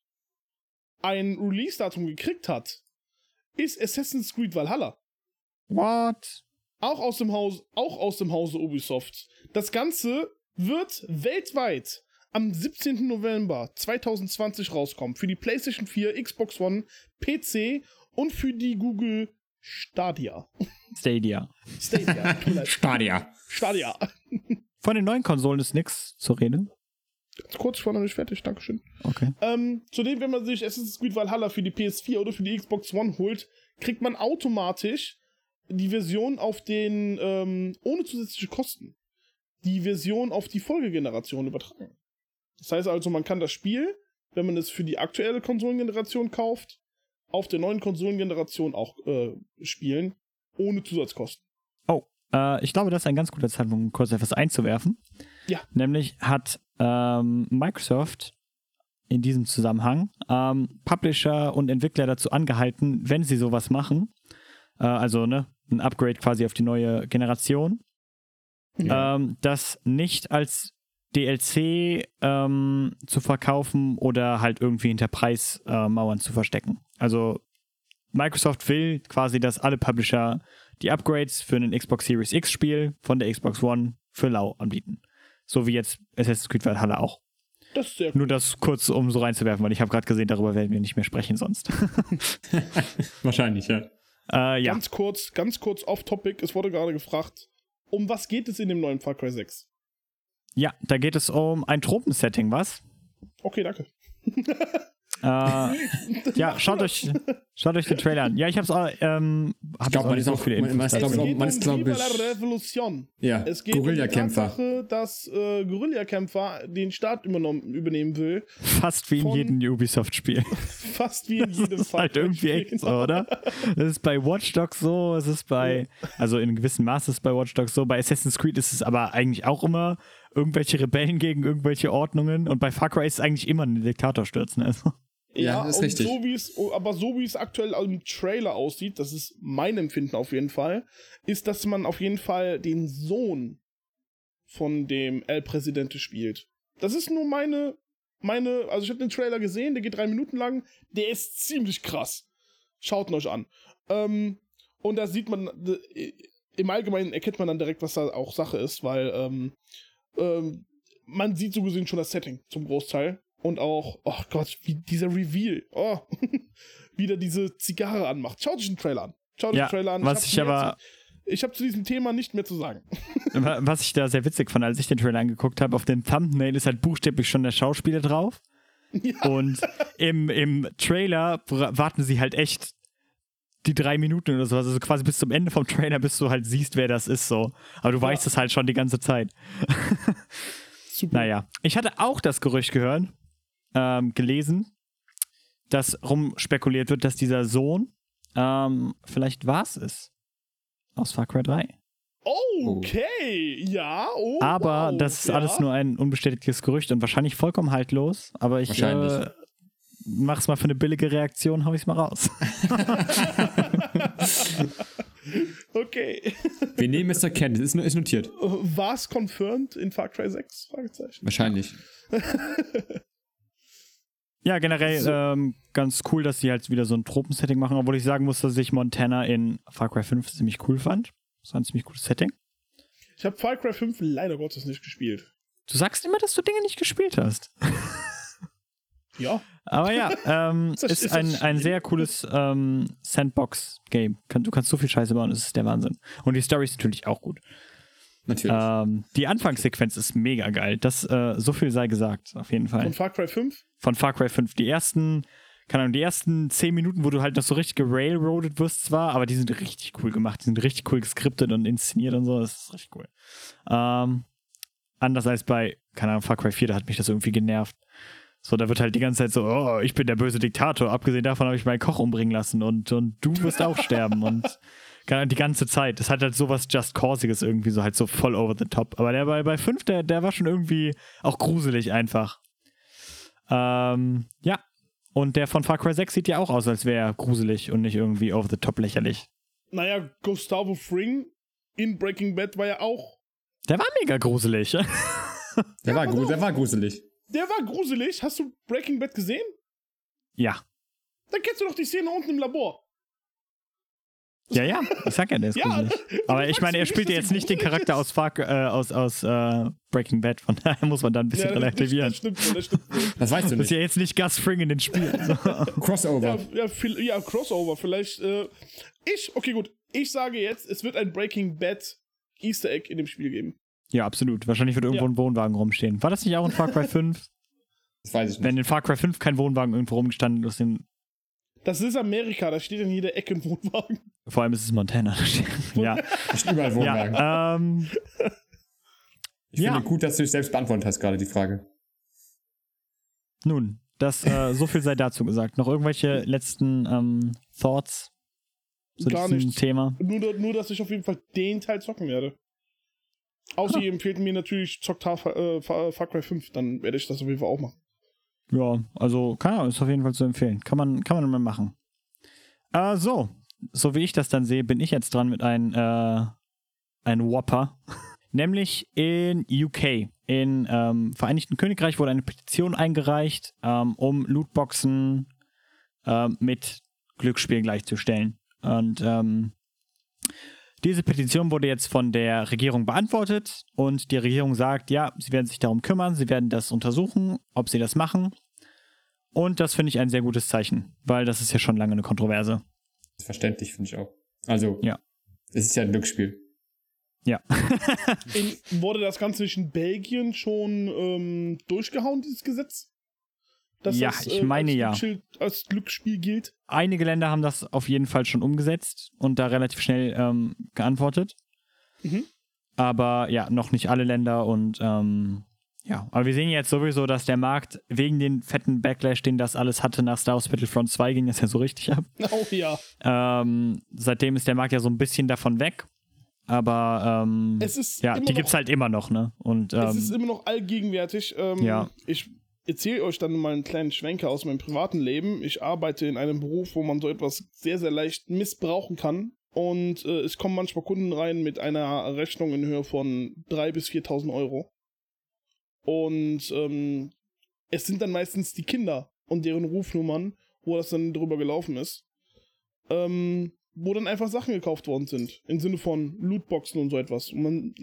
ein Release-Datum gekriegt hat, ist Assassin's Creed Valhalla. What? Auch aus dem Haus, auch aus dem Hause Ubisoft. Das Ganze wird weltweit am 17. November 2020 rauskommt. Für die PlayStation 4, Xbox One, PC und für die Google Stadia. Stadia. Stadia. Stadia. Stadia. Von den neuen Konsolen ist nichts zu reden. Ganz kurz, ich war noch nicht fertig, Dankeschön. Okay. Ähm, zudem, wenn man sich Assassin's Creed Valhalla für die PS4 oder für die Xbox One holt, kriegt man automatisch die Version auf den, ähm, ohne zusätzliche Kosten, die Version auf die Folgegeneration übertragen. Das heißt also, man kann das Spiel, wenn man es für die aktuelle Konsolengeneration kauft, auf der neuen Konsolengeneration auch äh, spielen, ohne Zusatzkosten. Oh, äh, ich glaube, das ist ein ganz guter Zeitpunkt, um kurz etwas einzuwerfen. Ja. Nämlich hat ähm, Microsoft in diesem Zusammenhang ähm, Publisher und Entwickler dazu angehalten, wenn sie sowas machen, äh, also ne, ein Upgrade quasi auf die neue Generation, ja. ähm, das nicht als DLC ähm, zu verkaufen oder halt irgendwie hinter Preismauern äh, zu verstecken. Also Microsoft will quasi, dass alle Publisher die Upgrades für ein Xbox Series X Spiel von der Xbox One für lau anbieten. So wie jetzt Assassin's Creed Valhalla auch. Das ist sehr cool. Nur das kurz, um so reinzuwerfen, weil ich habe gerade gesehen, darüber werden wir nicht mehr sprechen sonst. Wahrscheinlich, ja. Äh, ja. Ganz kurz, ganz kurz off-topic, es wurde gerade gefragt, um was geht es in dem neuen Far Cry 6? Ja, da geht es um ein Tropensetting, was? Okay, danke. Äh, ja, schaut euch, schaut euch den Trailer an. Ja, ich hab's auch, ähm, hab ich glaube, man ist auch viele Infos. Man, es glaub, geht man ist, glaube ich. Revolution. Ja, es geht Guerillakämpfer. Um die Tatsache, dass äh, Guerillakämpfer den Staat übernehmen will. Fast wie in jedem Ubisoft-Spiel. Fast wie in jedem das ist halt irgendwie echt so, oder? Es ist bei Watch Dogs so, es ist bei, also in gewissem Maße ist es bei Watch Dogs so, bei Assassin's Creed ist es aber eigentlich auch immer irgendwelche Rebellen gegen irgendwelche Ordnungen und bei Far Cry ist es eigentlich immer ein Diktator stürzen. Also. Ja, ja ist richtig. So wie es, aber so wie es aktuell im Trailer aussieht, das ist mein Empfinden auf jeden Fall, ist, dass man auf jeden Fall den Sohn von dem El Presidente spielt. Das ist nur meine, meine, also ich habe den Trailer gesehen, der geht drei Minuten lang, der ist ziemlich krass. Schaut ihn euch an. Ähm, und da sieht man, äh, im Allgemeinen erkennt man dann direkt, was da auch Sache ist, weil ähm, ähm, man sieht so gesehen schon das Setting zum Großteil. Und auch, oh Gott, wie dieser Reveal, oh, wie der diese Zigarre anmacht. Schaut euch den Trailer an. Schaut euch Ja, den Trailer an. was ich mehr aber- ich habe zu diesem Thema nicht mehr zu sagen. Wa- Was ich da sehr witzig fand, als ich den Trailer angeguckt habe, auf dem Thumbnail ist halt buchstäblich schon der Schauspieler drauf. Ja. Und im, im Trailer warten sie halt echt die drei Minuten oder sowas. Also quasi bis zum Ende vom Trailer, bis du halt siehst, wer das ist so. Aber du Ja. weißt es halt schon die ganze Zeit. Super. Naja. Ich hatte auch das Gerücht gehört, ähm, gelesen, dass rumspekuliert wird, dass dieser Sohn ähm, vielleicht was ist. Aus Far Cry 3. Okay, ja, oh. Aber wow, das ist ja. alles nur ein unbestätigtes Gerücht und wahrscheinlich vollkommen haltlos. Aber ich äh, mach's mal für eine billige Reaktion, hau ich's mal raus. Okay. Wir nehmen es zur Kenntnis, ist, ist notiert. War es confirmed in Far Cry 6? Fragezeichen. Wahrscheinlich. ja, generell So. ähm, ganz cool, dass sie halt wieder so ein Tropensetting machen, obwohl ich sagen muss, dass ich Montana in Far Cry 5 ziemlich cool fand. Das war ein ziemlich cooles Setting. Ich habe Far Cry 5 leider Gottes nicht gespielt. Du sagst immer, dass du Dinge nicht gespielt hast. Ja. Aber ja, ähm, Ist ist ein, ein sehr cooles ähm, Sandbox-Game. Du kannst so viel Scheiße bauen, das ist der Wahnsinn. Und die Story ist natürlich auch gut. Natürlich. Ähm, die Anfangssequenz ist mega geil. Das, äh, so viel sei gesagt, auf jeden Fall. Und Far Cry 5? Von Far Cry 5. Die ersten, keine Ahnung, die ersten zehn Minuten, wo du halt noch so richtig gerailroadet wirst zwar, aber die sind richtig cool gemacht. Die sind richtig cool geskriptet und inszeniert und so. Das ist richtig cool. Ähm, anders als bei, keine Ahnung, Far Cry 4, da hat mich das irgendwie genervt. So, da wird halt die ganze Zeit so, oh, ich bin der böse Diktator. Abgesehen davon habe ich meinen Koch umbringen lassen und, und du wirst auch sterben. Und die ganze Zeit. Das hat halt sowas Just Causiges irgendwie, so halt so voll over the top. Aber der bei, bei 5, der, der war schon irgendwie auch gruselig einfach. Ähm, ja. Und der von Far Cry 6 sieht ja auch aus, als wäre er gruselig und nicht irgendwie over the top lächerlich. Naja, Gustavo Fring in Breaking Bad war ja auch. Der war mega gruselig. der, war, gru- der war gruselig. Der war gruselig. Hast du Breaking Bad gesehen? ja. Dann kennst du doch die Szene unten im Labor. Ja, ja. Ich sag ja, der ist Ja, gruselig. Aber ich meine, er nicht, spielt ja jetzt nicht den Charakter aus, Far, äh, aus, aus äh, Breaking Bad. Von daher muss man da ein bisschen Ja, relativieren. das stimmt das stimmt. Das weißt du Das ist nicht. ja jetzt nicht Gus Fring in den Spielen. So. Crossover. Ja, ja, viel, ja, Crossover. Vielleicht. Äh, ich, okay, gut. Ich sage jetzt, es wird ein Breaking Bad Easter Egg in dem Spiel geben. Ja, absolut. Wahrscheinlich wird irgendwo Ja. ein Wohnwagen rumstehen. War das nicht auch in Far Cry 5? Das weiß ich nicht. Wenn in Far Cry 5 kein Wohnwagen irgendwo rumgestanden ist, den, Das ist Amerika, da steht in jeder Ecke ein Wohnwagen. vor allem ist es Montana. ja. Da steht überall Wohnwagen. ja ähm, ich ja. finde gut, dass du dich selbst beantwortet hast, gerade die Frage. nun, das, äh, so viel sei dazu gesagt. Noch irgendwelche letzten ähm, Thoughts zu Gar diesem nichts. Thema? Nur, nur, dass ich auf jeden Fall den Teil zocken werde. Außer ihr empfehlt mir natürlich zockt Far, äh, Far Cry 5, dann werde ich das auf jeden Fall auch machen. Ja, also, keine Ahnung, ist auf jeden Fall zu empfehlen. Kann man, kann man mal machen. Äh, so, so wie ich das dann sehe, bin ich jetzt dran mit einem äh, ein Whopper. Nämlich in UK. In ähm, Vereinigten Königreich wurde eine Petition eingereicht, ähm, um Lootboxen ähm, mit Glücksspielen gleichzustellen. Und ähm, diese Petition wurde jetzt von der Regierung beantwortet und die Regierung sagt, ja, sie werden sich darum kümmern, sie werden das untersuchen, ob sie das machen. Und das finde ich ein sehr gutes Zeichen, weil das ist ja schon lange eine Kontroverse. Verständlich, finde ich auch. Also, Ja. es ist ja ein Glücksspiel. Ja. In, wurde das Ganze nicht in Belgien schon ähm, durchgehauen, dieses Gesetz? Dass Ja, das, ich äh, meine als ja. Glücksspiel, als Glücksspiel gilt? Einige Länder haben das auf jeden Fall schon umgesetzt und da relativ schnell ähm, geantwortet. Mhm. Aber ja, noch nicht alle Länder und ähm, ja, aber wir sehen jetzt sowieso, dass der Markt wegen den fetten Backlash, den das alles hatte nach Star Wars Battlefront 2, ging das ja so richtig ab. Oh ja. Ähm, seitdem ist der Markt ja so ein bisschen davon weg. Aber ähm, Es ist ja, die noch, gibt's halt immer noch, ne? Und es ist ähm, immer noch allgegenwärtig. Ähm, Ja. Ich erzähle euch dann mal einen kleinen Schwenker aus meinem privaten Leben. Ich arbeite in einem Beruf, wo man so etwas sehr, sehr leicht missbrauchen kann. Und äh, es kommen manchmal Kunden rein mit einer Rechnung in Höhe von 3.000 bis 4.000 Euro. Und ähm, es sind dann meistens die Kinder und deren Rufnummern, wo das dann drüber gelaufen ist. ähm, wo dann einfach Sachen gekauft worden sind. Im Sinne von Lootboxen und so etwas. Und man,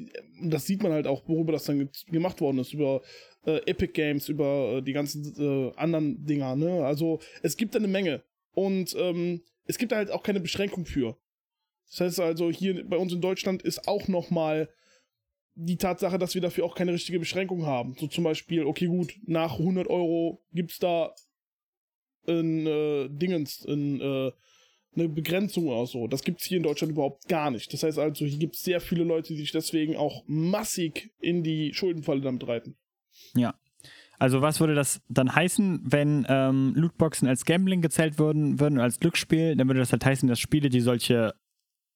das sieht man halt auch, worüber das dann gemacht worden ist. Über äh, Epic Games, über äh, die ganzen äh, anderen Dinger. Ne? Also es gibt eine Menge. Und ähm, es gibt da halt auch keine Beschränkung für. Das heißt also, hier bei uns in Deutschland ist auch nochmal die Tatsache, dass wir dafür auch keine richtige Beschränkung haben. So zum Beispiel, okay, gut, nach 100 Euro gibt's da ein äh, Dingens, ein, äh, eine Begrenzung oder so. Das gibt's hier in Deutschland überhaupt gar nicht. Das heißt also, hier gibt's sehr viele Leute, die sich deswegen auch massig in die Schuldenfalle damit reiten. Ja. Also was würde das dann heißen, wenn ähm, Lootboxen als Gambling gezählt würden, würden als Glücksspiel? Dann würde das halt heißen, dass Spiele, die solche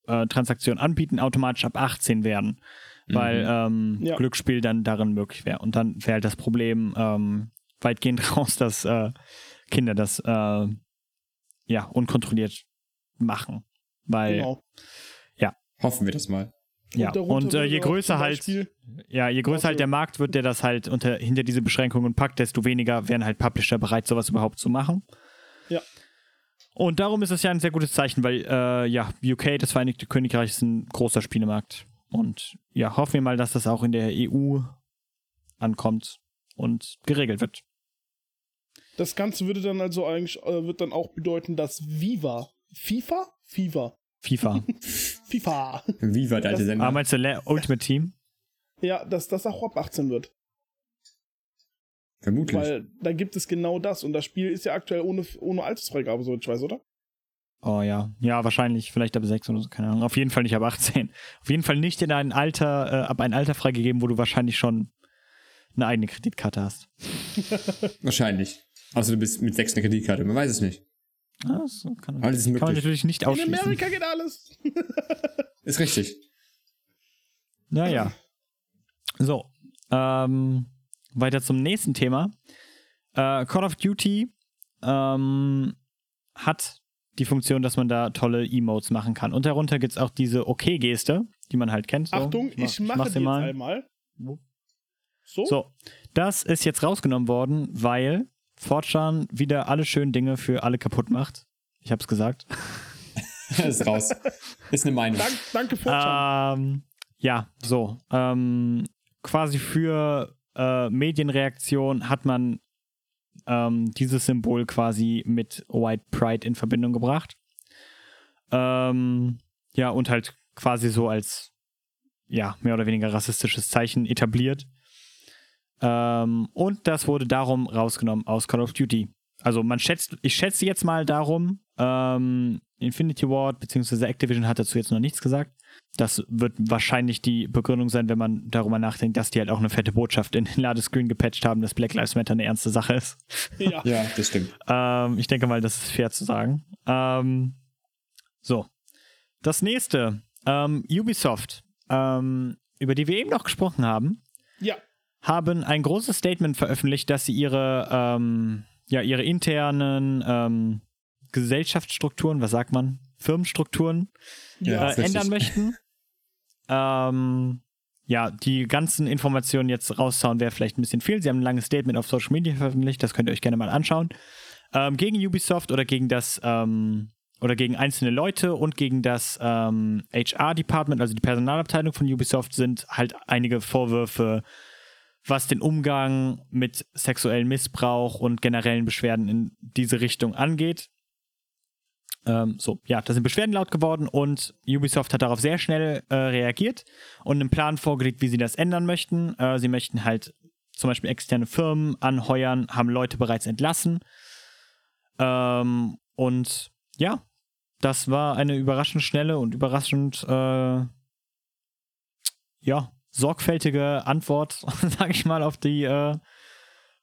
äh, Transaktionen anbieten, automatisch ab 18 werden, mhm. weil ähm, ja. Glücksspiel dann darin möglich wäre. Und dann wäre halt das Problem ähm, weitgehend raus, dass äh, Kinder das äh, ja unkontrolliert machen. Weil genau. ja. Hoffen wir das mal. Ja, und, und äh, je größer halt, ja, je größer halt der Markt wird, der das halt unter, hinter diese Beschränkungen packt, desto weniger wären halt Publisher bereit, sowas überhaupt zu machen. Ja. Und darum ist es ja ein sehr gutes Zeichen, weil äh, ja, UK, das Vereinigte Königreich, ist ein großer Spielemarkt. Und ja, hoffen wir mal, dass das auch in der EU ankommt und geregelt wird. Das Ganze würde dann also eigentlich, äh, wird dann auch bedeuten, dass Viva, FIFA? FIFA. FIFA. FIFA. Viva, der alte Sender. Ah, meinst du Ultimate Team? Ja, dass das auch ab 18 wird. Vermutlich. Weil da gibt es genau das und das Spiel ist ja aktuell ohne, ohne Altersfreigabe, so ich weiß, oder? Oh ja. Ja, wahrscheinlich, vielleicht ab 6 oder so, keine Ahnung. Auf jeden Fall nicht ab 18. Auf jeden Fall nicht in ein Alter, äh, ab ein Alter freigegeben, wo du wahrscheinlich schon eine eigene Kreditkarte hast. wahrscheinlich. Außer du bist mit 6 eine Kreditkarte, man weiß es nicht. Ah, das kann, alles kann man natürlich nicht ausschließen. In Amerika geht alles. ist richtig. Naja. So. Ähm, weiter zum nächsten Thema. Äh, Call of Duty ähm, hat die Funktion, dass man da tolle Emotes machen kann. Und darunter gibt es auch diese OK-Geste, die man halt kennt. So, Achtung, ich, ich mache die mal. einmal. So? so, das ist jetzt rausgenommen worden, weil Fortran wieder alle schönen Dinge für alle kaputt macht. Ich hab's gesagt. ist raus. Ist eine Meinung. Dank, danke, Fortran. Ähm, ja, so. Ähm, quasi für äh, Medienreaktion hat man ähm, dieses Symbol quasi mit White Pride in Verbindung gebracht. Ähm, ja, und halt quasi so als ja, mehr oder weniger rassistisches Zeichen etabliert. Ähm, und das wurde darum rausgenommen aus Call of Duty. Also man schätzt, ich schätze jetzt mal darum, ähm, Infinity Ward bzw. Activision hat dazu jetzt noch nichts gesagt, das wird wahrscheinlich die Begründung sein, wenn man darüber nachdenkt, dass die halt auch eine fette Botschaft in den Ladescreen gepatcht haben, dass Black Lives Matter eine ernste Sache ist. Ja, ja das stimmt. ähm, ich denke mal, das ist fair zu sagen. Ähm, so. Das nächste. Ähm, Ubisoft, ähm, über die wir eben noch gesprochen haben, ja. Haben ein großes Statement veröffentlicht, dass sie ihre, ähm, ja, ihre internen ähm, Gesellschaftsstrukturen, was sagt man? Firmenstrukturen ja, äh, ändern möchten. Ähm, ja, die ganzen Informationen jetzt raushauen wäre vielleicht ein bisschen viel. Sie haben ein langes Statement auf Social Media veröffentlicht, das könnt ihr euch gerne mal anschauen. Ähm, gegen Ubisoft oder gegen das ähm, oder gegen einzelne Leute und gegen das ähm, HR-Department, also die Personalabteilung von Ubisoft, sind halt einige Vorwürfe, was den Umgang mit sexuellem Missbrauch und generellen Beschwerden in diese Richtung angeht. Ähm, so, ja, da sind Beschwerden laut geworden und Ubisoft hat darauf sehr schnell äh, reagiert und einen Plan vorgelegt, wie sie das ändern möchten. Äh, sie möchten halt zum Beispiel externe Firmen anheuern, haben Leute bereits entlassen. Ähm, und ja, das war eine überraschend schnelle und überraschend, äh, ja, sorgfältige Antwort, sag ich mal, auf die äh,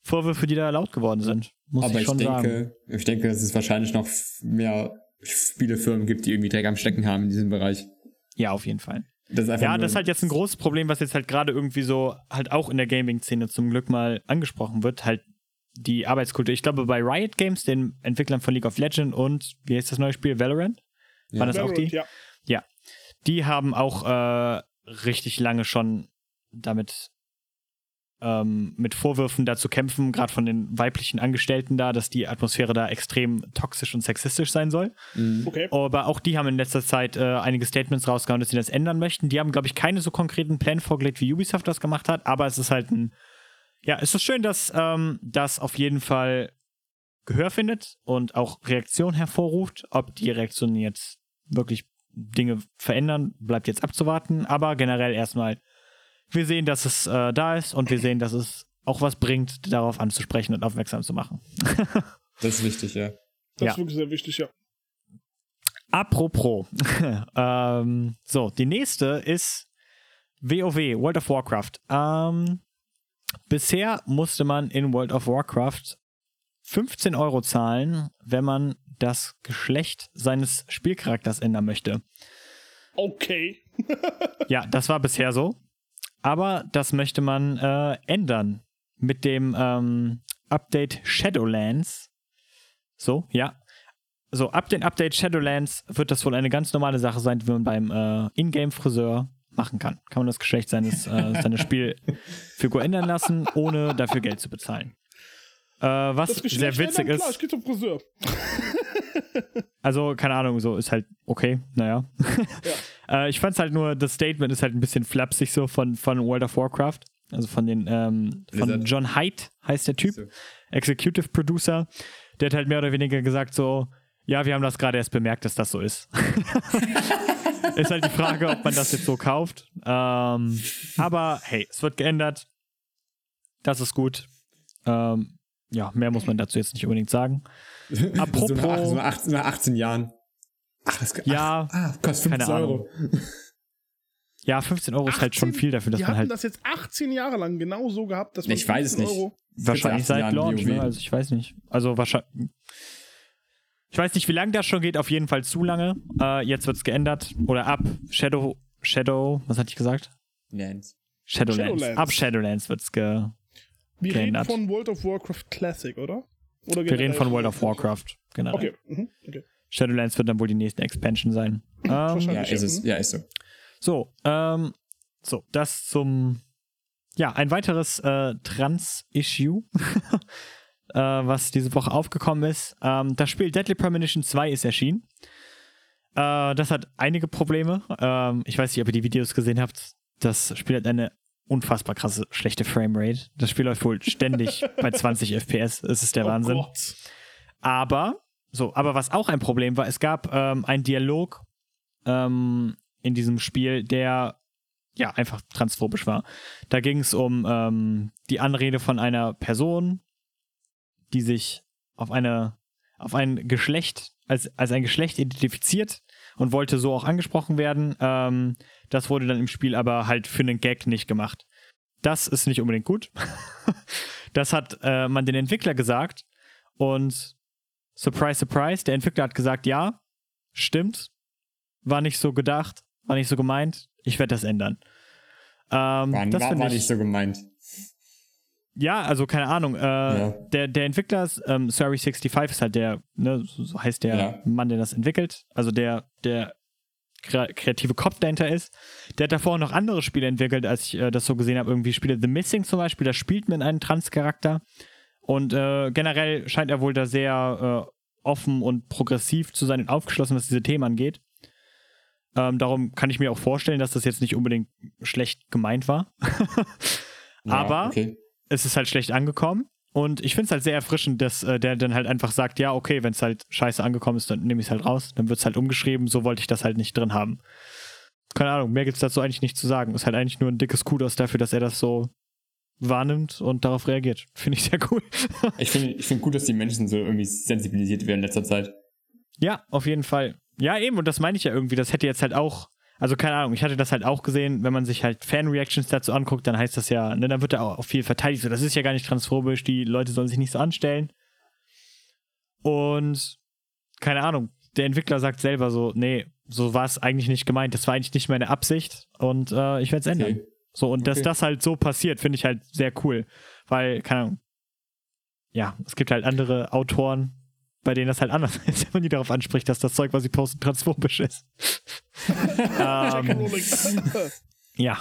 Vorwürfe, die da laut geworden sind. Muss Aber ich, schon ich denke, sagen. ich denke, dass es wahrscheinlich noch mehr Spielefirmen gibt, die irgendwie Dreck am Stecken haben in diesem Bereich. Ja, auf jeden Fall. Das ja, das ist halt jetzt ein großes Problem, was jetzt halt gerade irgendwie so halt auch in der Gaming-Szene zum Glück mal angesprochen wird. Halt die Arbeitskultur. Ich glaube, bei Riot Games, den Entwicklern von League of Legends und wie heißt das neue Spiel? Valorant? Ja. War das Valorant, auch die? Ja. ja. Die haben auch äh, richtig lange schon damit ähm, mit Vorwürfen dazu kämpfen, gerade von den weiblichen Angestellten da, dass die Atmosphäre da extrem toxisch und sexistisch sein soll. Okay. Aber auch die haben in letzter Zeit äh, einige Statements rausgehauen, dass sie das ändern möchten. Die haben, glaube ich, keine so konkreten Pläne vorgelegt, wie Ubisoft das gemacht hat, aber es ist halt ein. Ja, es ist schön, dass ähm, das auf jeden Fall Gehör findet und auch Reaktion hervorruft. Ob die Reaktionen jetzt wirklich Dinge verändern, bleibt jetzt abzuwarten. Aber generell erstmal, wir sehen, dass es äh, da ist und wir sehen, dass es auch was bringt, darauf anzusprechen und aufmerksam zu machen. Das ist wichtig, ja. Das Ja. ist wirklich sehr wichtig, ja. Apropos. ähm, so, die nächste ist WoW, World of Warcraft. Ähm, bisher musste man in World of Warcraft 15 Euro zahlen, wenn man das Geschlecht seines Spielcharakters ändern möchte. Okay. Ja, das war bisher so. Aber das möchte man äh, ändern mit dem ähm, Update Shadowlands. So, ja. So, ab dem Update Shadowlands wird das wohl eine ganz normale Sache sein, die man beim äh, Ingame-Friseur machen kann. Kann man das Geschlecht seines, äh, seiner Spielfigur ändern lassen, ohne dafür Geld zu bezahlen. Äh, was Das sehr witzig ist. Klar, ich geh zum Friseur. Also, keine Ahnung, so ist halt okay, naja. äh, ich fand's halt nur, das Statement ist halt ein bisschen flapsig so von, von World of Warcraft. Also von den, ähm, von. John Haidt heißt der Typ, So. Executive Producer. Der hat halt mehr oder weniger gesagt so, ja, wir haben das gerade erst bemerkt, dass das so ist. ist halt die Frage, ob man das jetzt so kauft. Ähm, aber hey, es wird geändert. Das ist gut. Ähm, ja, mehr muss man dazu jetzt nicht unbedingt sagen. Apropos- So nach, so nach, 18, nach 18 Jahren. Ach, das Ja, ach, ah, kostet 15 keine Ahnung. Euro. Ja, 15 Euro ist halt schon 18 viel dafür, dass Die man hatten halt das jetzt 18 Jahre lang genau so gehabt, dass man Ich weiß es 15 nicht. Euro wahrscheinlich 18 seit Jahren Launch, ne? Also ich weiß nicht. Also wahrscheinlich. Ich weiß nicht, wie lange das schon geht, auf jeden Fall zu lange. Äh, jetzt wird's geändert. Oder ab Shadow, Shadow, was hatte ich gesagt? Lands. Shadowlands. Shadowlands. Ab Shadowlands wird's ge. Wir Geändert. reden von World of Warcraft Classic, oder? oder Wir reden von World of Warcraft. Genau. Okay. Mhm. okay. Shadowlands wird dann wohl die nächste Expansion sein. ähm, Wahrscheinlich. Ja, ist es. Ja, ist so. So, ähm, so, das zum, ja, ein weiteres äh, Trans-Issue, äh, was diese Woche aufgekommen ist. Ähm, das Spiel Deadly Premonition 2 ist erschienen. Äh, das hat einige Probleme. Ähm, ich weiß nicht, ob ihr die Videos gesehen habt. Das Spiel hat eine unfassbar krasse, schlechte Framerate. Das Spiel läuft wohl ständig bei 20 FPS. Es ist der oh Wahnsinn. Gott. Aber, so, aber was auch ein Problem war, es gab ähm, einen Dialog ähm, in diesem Spiel, der ja einfach transphobisch war. Da ging es um ähm, die Anrede von einer Person, die sich auf eine auf ein Geschlecht als, als ein Geschlecht identifiziert und wollte so auch angesprochen werden. Ähm, das wurde dann im Spiel aber halt für einen Gag nicht gemacht. Das ist nicht unbedingt gut. das hat äh, man den Entwickler gesagt und surprise, surprise, der Entwickler hat gesagt, ja, stimmt, war nicht so gedacht, war nicht so gemeint, ich werde das ändern. Ähm, War, das war, war ich, nicht so gemeint. Ja, also keine Ahnung. Äh, Ja. der, der Entwickler, ähm, Surrey65 ist halt der, ne, so heißt der Ja. Mann, der das entwickelt. Also der, der kre- kreative Kopf dahinter ist. Der hat davor noch andere Spiele entwickelt, als ich äh, das so gesehen habe. Irgendwie Spiele The Missing zum Beispiel, da spielt man einen Trans-Charakter. Und äh, generell scheint er wohl da sehr äh, offen und progressiv zu sein und aufgeschlossen, was diese Themen angeht. Ähm, darum kann ich mir auch vorstellen, dass das jetzt nicht unbedingt schlecht gemeint war. Ja, Aber- Okay. Es ist halt schlecht angekommen. Und ich finde es halt sehr erfrischend, dass äh, der dann halt einfach sagt, ja, okay, wenn es halt scheiße angekommen ist, dann nehme ich es halt raus, dann wird es halt umgeschrieben, so wollte ich das halt nicht drin haben. Keine Ahnung, mehr gibt es dazu eigentlich nicht zu sagen. Ist halt eigentlich nur ein dickes Kudos dafür, dass er das so wahrnimmt und darauf reagiert. Finde ich sehr cool. Ich finde ich find gut, dass die Menschen so irgendwie sensibilisiert werden in letzter Zeit. ja, auf jeden Fall. Ja, eben, und das meine ich ja irgendwie, das hätte jetzt halt auch, also keine Ahnung, ich hatte das halt auch gesehen, wenn man sich halt Fan-Reactions dazu anguckt, dann heißt das ja, ne, dann wird da auch viel verteidigt, so, das ist ja gar nicht transphobisch, die Leute sollen sich nicht so anstellen. Und keine Ahnung, der Entwickler sagt selber so, nee, so war es eigentlich nicht gemeint, das war eigentlich nicht meine Absicht und äh, ich werde es ändern. Okay. So, und dass Okay. das halt so passiert, finde ich halt sehr cool. Weil, keine Ahnung, ja, es gibt halt andere Autoren, bei denen das halt anders ist, wenn man die darauf anspricht, dass das Zeug, was sie posten, transphobisch ist. Ähm, ja.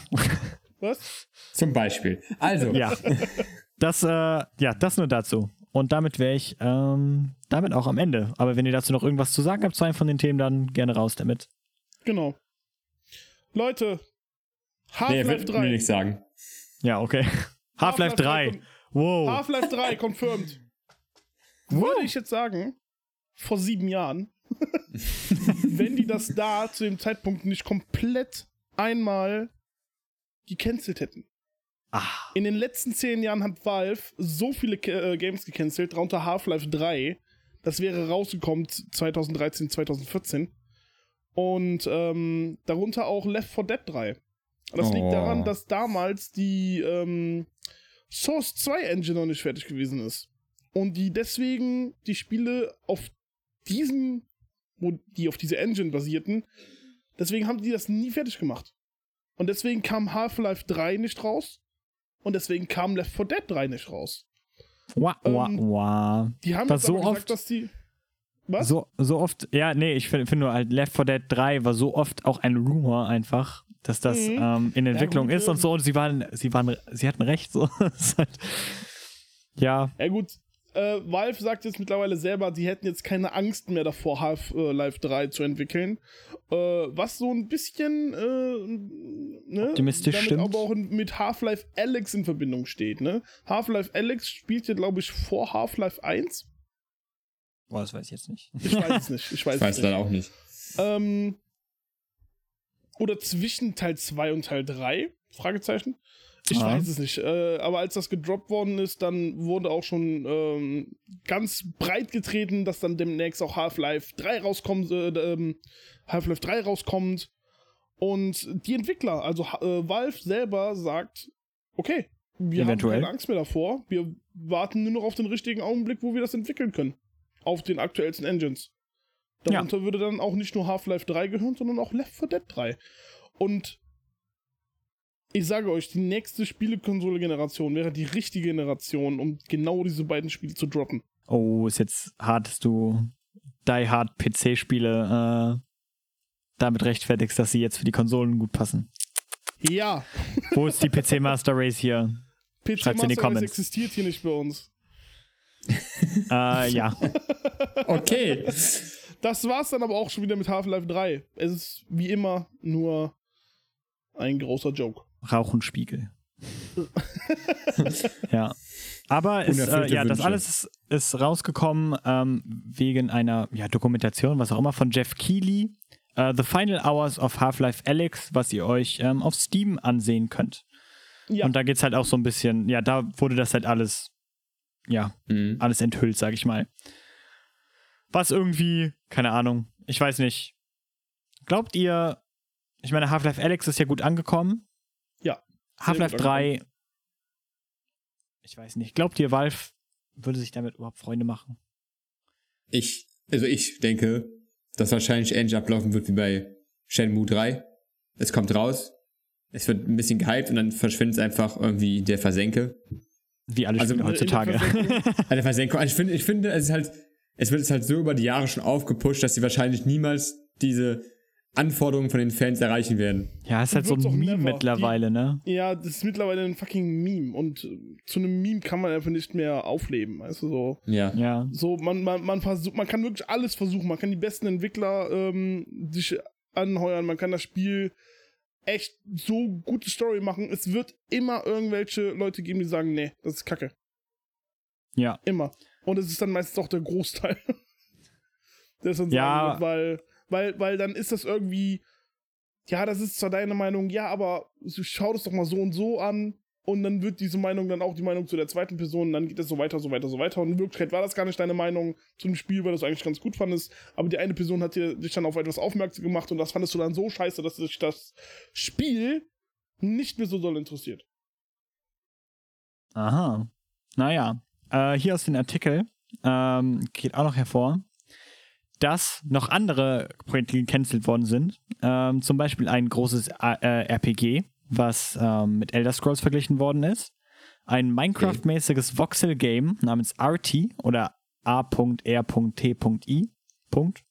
Was? Zum Beispiel. Also, Ja. Das, äh, ja, das nur dazu. Und damit wäre ich ähm, damit auch am Ende. Aber wenn ihr dazu noch irgendwas zu sagen habt zu einem von den Themen, dann gerne raus damit. Genau. Leute, nee, Half-Life mir 3. nichts sagen. Ja, okay. Half-Life 3. kon- Wow. Half-Life 3 confirmed. Würde ich jetzt sagen, vor sieben Jahren, wenn die das da zu dem Zeitpunkt nicht komplett einmal gecancelt hätten. Ah, In den letzten zehn Jahren hat Valve so viele äh, Games gecancelt, darunter Half-Life 3. Das wäre rausgekommen 2013, 2014. Und ähm, darunter auch Left 4 Dead 3. Das Oh. liegt daran, dass damals die ähm, Source 2 Engine noch nicht fertig gewesen ist. Und die deswegen die Spiele auf diesem, wo die auf diese Engine basierten, deswegen haben die das nie fertig gemacht. Und deswegen kam Half-Life 3 nicht raus. Und deswegen kam Left 4 Dead 3 nicht raus. wah, wah, Ähm, wah. Die haben aber so gesagt, oft- dass die. Was? So, so oft, ja, nee, ich finde find nur halt Left 4 Dead 3 war so oft auch ein Rumor einfach, dass das Mhm. ähm, in Entwicklung gut, ist und ähm, so und sie waren, sie waren, sie hatten recht, so. Halt, ja, Ja, gut. Äh, Valve sagt jetzt mittlerweile selber, die hätten jetzt keine Angst mehr davor, Half-Life 3 zu entwickeln. Äh, was so ein bisschen äh, ne, Optimistisch damit stimmt. aber auch in, mit Half-Life Alex in Verbindung steht. Ne? Half-Life Alex spielt ja, glaube ich, vor Half-Life 1. boah, das weiß ich jetzt nicht. Ich weiß es nicht. Ich weiß, Ich weiß nicht. auch nicht. Ähm, oder zwischen Teil 2 und Teil 3? Fragezeichen. Ich Ah. weiß es nicht. Äh, aber als das gedroppt worden ist, dann wurde auch schon ähm, ganz breit getreten, dass dann demnächst auch Half-Life 3 rauskommt, äh, ähm, Half-Life 3 rauskommt. Und die Entwickler, also äh, Valve selber sagt, okay, wir Eventuell. haben keine Angst mehr davor. Wir warten nur noch auf den richtigen Augenblick, wo wir das entwickeln können. Auf den aktuellsten Engines. Darunter würde dann auch nicht nur Half-Life 3 gehören, sondern auch Left 4 Dead 3. Und ich sage euch, die nächste Spielekonsole-Generation wäre die richtige Generation, um genau diese beiden Spiele zu droppen. Oh, ist jetzt hart, dass du Die Hard PC-Spiele äh, damit rechtfertigst, dass sie jetzt für die Konsolen gut passen. Ja, Wo ist die PC Master Race hier? PC Schreibt's in die Master Race Comments. existiert hier nicht bei uns. äh, ja. Okay. Das war's dann aber auch schon wieder mit Half-Life 3. Es ist wie immer nur ein großer Joke. Rauchenspiegel. ja. Aber es, äh, ja, das alles ist, ist rausgekommen ähm, wegen einer ja, Dokumentation, was auch immer, von Jeff Keighley. Äh, The Final Hours of Half-Life Alyx, was ihr euch ähm, auf Steam ansehen könnt. Ja, Und da geht's halt auch so ein bisschen, ja, da wurde das halt alles, ja, Mhm. alles enthüllt, sag ich mal. Was irgendwie, keine Ahnung, ich weiß nicht. Glaubt ihr, ich meine, Half-Life Alyx ist ja gut angekommen. Half-Life gut 3, ich weiß nicht. Glaubt ihr, Valve würde sich damit überhaupt Freunde machen? Ich, also ich denke, dass wahrscheinlich ähnlich ablaufen wird wie bei Shenmue 3. Es kommt raus, es wird ein bisschen gehypt und dann verschwindet es einfach irgendwie der Versenke. Wie alle Also Spiele heutzutage. Der Versenkung. Also ich finde, ich finde, es ist halt, es wird es halt so über die Jahre schon aufgepusht, dass sie wahrscheinlich niemals diese Anforderungen von den Fans erreichen werden. ja, ist halt so ein Meme never. mittlerweile, ne? ja, das ist mittlerweile ein fucking Meme. Und äh, zu einem Meme kann man einfach nicht mehr aufleben. Weißt du, so. Ja. Ja. So, man, man, man versucht, man kann wirklich alles versuchen. Man kann die besten Entwickler ähm, sich anheuern, man kann das Spiel echt so gute Story machen. Es wird immer irgendwelche Leute geben, die sagen, nee, das ist Kacke. Ja. Immer. Und es ist dann meistens auch der Großteil. der es dann Ja. sagen wird, weil, weil, weil dann ist das irgendwie, ja, das ist zwar deine Meinung, ja, aber schau das doch mal so und so an. Und dann wird diese Meinung dann auch die Meinung zu der zweiten Person, und dann geht es so weiter, so weiter, so weiter. Und in Wirklichkeit war das gar nicht deine Meinung zu dem Spiel, weil du es eigentlich ganz gut fandest. Aber die eine Person hat dir, dich dann auf etwas aufmerksam gemacht und das fandest du dann so scheiße, dass dich das Spiel nicht mehr so doll interessiert. Aha. Naja. Äh, hier aus dem Artikel ähm, geht auch noch hervor, dass noch andere Projekte gecancelt worden sind. Ähm, zum Beispiel ein großes äh, RPG, was ähm, mit Elder Scrolls verglichen worden ist. Ein Minecraft-mäßiges Voxel-Game namens RT oder A.R.T.I. Punkt.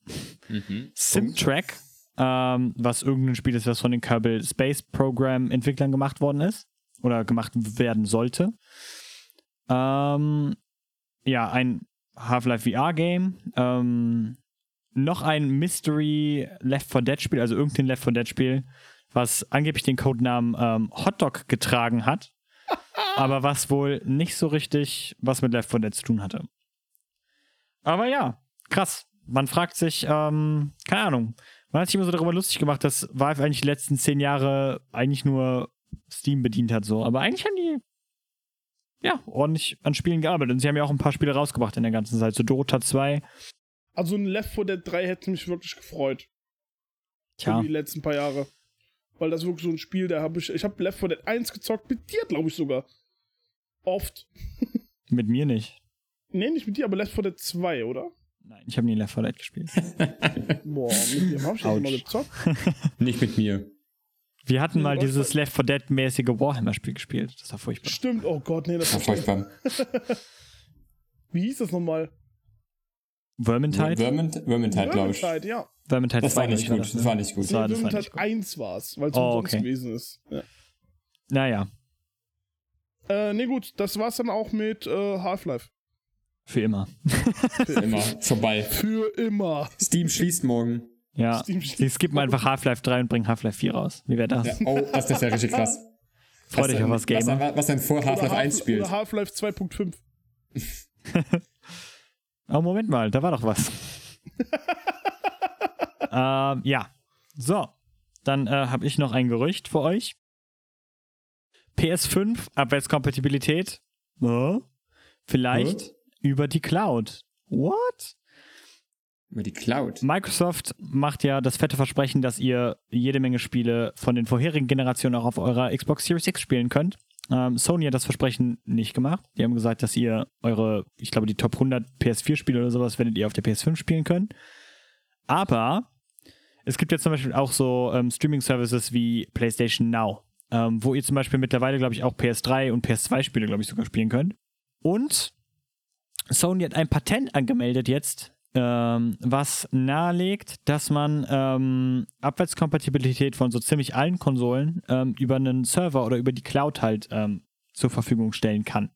Mhm. Simtrack, ähm, was irgendein Spiel ist, was von den Kerbal Space Program Entwicklern gemacht worden ist oder gemacht werden sollte. Ähm, ja, ein Half-Life VR-Game. Ähm, noch ein Mystery Left 4 Dead Spiel, also irgendein Left 4 Dead Spiel, was angeblich den Codenamen ähm, Hotdog getragen hat, aber was wohl nicht so richtig was mit Left 4 Dead zu tun hatte. Aber ja, krass. Man fragt sich, ähm, keine Ahnung, man hat sich immer so darüber lustig gemacht, dass Valve eigentlich die letzten zehn Jahre eigentlich nur Steam bedient hat, so. Aber eigentlich haben die ja ordentlich an Spielen gearbeitet. Und sie haben ja auch ein paar Spiele rausgebracht in der ganzen Zeit. So Dota 2. Also ein Left 4 Dead 3 hätte mich wirklich gefreut. Tja. Für die letzten paar Jahre. Weil das ist wirklich so ein Spiel, da habe ich. Ich habe Left 4 Dead 1 gezockt, mit dir, glaube ich sogar. Oft. Mit mir nicht. Nee, nicht mit dir, aber Left 4 Dead 2, oder? Nein, ich habe nie Left 4 Dead gespielt. Boah, mit dir habe ich das mal gezockt. Nicht mit mir. Wir hatten mal dieses Left 4 Dead-mäßige Warhammer-Spiel gespielt. Das war furchtbar. Stimmt, oh Gott, nee, das War furchtbar. Wie hieß das nochmal? Vermintide? Vermint, Vermintide, glaube ich. Vermintide, ja. Vermintide Das war 2, nicht gut. Das war nicht gut. Das war- das war Vermintide nicht gut. 1 war es, weil es Oh, okay. gewesen ist. Ja. Naja, Äh, nee, gut, das war's dann auch mit äh, Half-Life. für immer. Immer vorbei. Für immer. Steam schließt morgen. Ja. Steam- Sie skippen einfach Half-Life 3 und bringen Half-Life 4 raus. Wie wäre das? Ja. Oh, das, ist ja richtig krass. Freu dich auf was, Gamer. Was, was denn vor Half-Life 1 Half- spielt. Half-Life 2.5. Oh, Moment mal, da war doch was. ähm, ja. So. Dann äh, habe ich noch ein Gerücht für euch. PS5 Abwärtskompatibilität. Äh, vielleicht über die Cloud. What? Über die Cloud. Microsoft macht ja das fette Versprechen, dass ihr jede Menge Spiele von den vorherigen Generationen auch auf eurer Xbox Series X spielen könnt. Ähm, Sony hat das Versprechen nicht gemacht. Die haben gesagt, dass ihr eure, ich glaube, die Top 100 PS4-Spiele oder sowas werdet ihr auf der PS5 spielen können. Aber es gibt jetzt zum Beispiel auch so ähm, Streaming-Services wie PlayStation Now, ähm, wo ihr zum Beispiel mittlerweile, glaube ich, auch PS3 und PS2-Spiele, glaube ich, sogar spielen könnt. Und Sony hat ein Patent angemeldet jetzt, ähm, was nahelegt, dass man ähm, Abwärtskompatibilität von so ziemlich allen Konsolen ähm, über einen Server oder über die Cloud halt ähm, zur Verfügung stellen kann.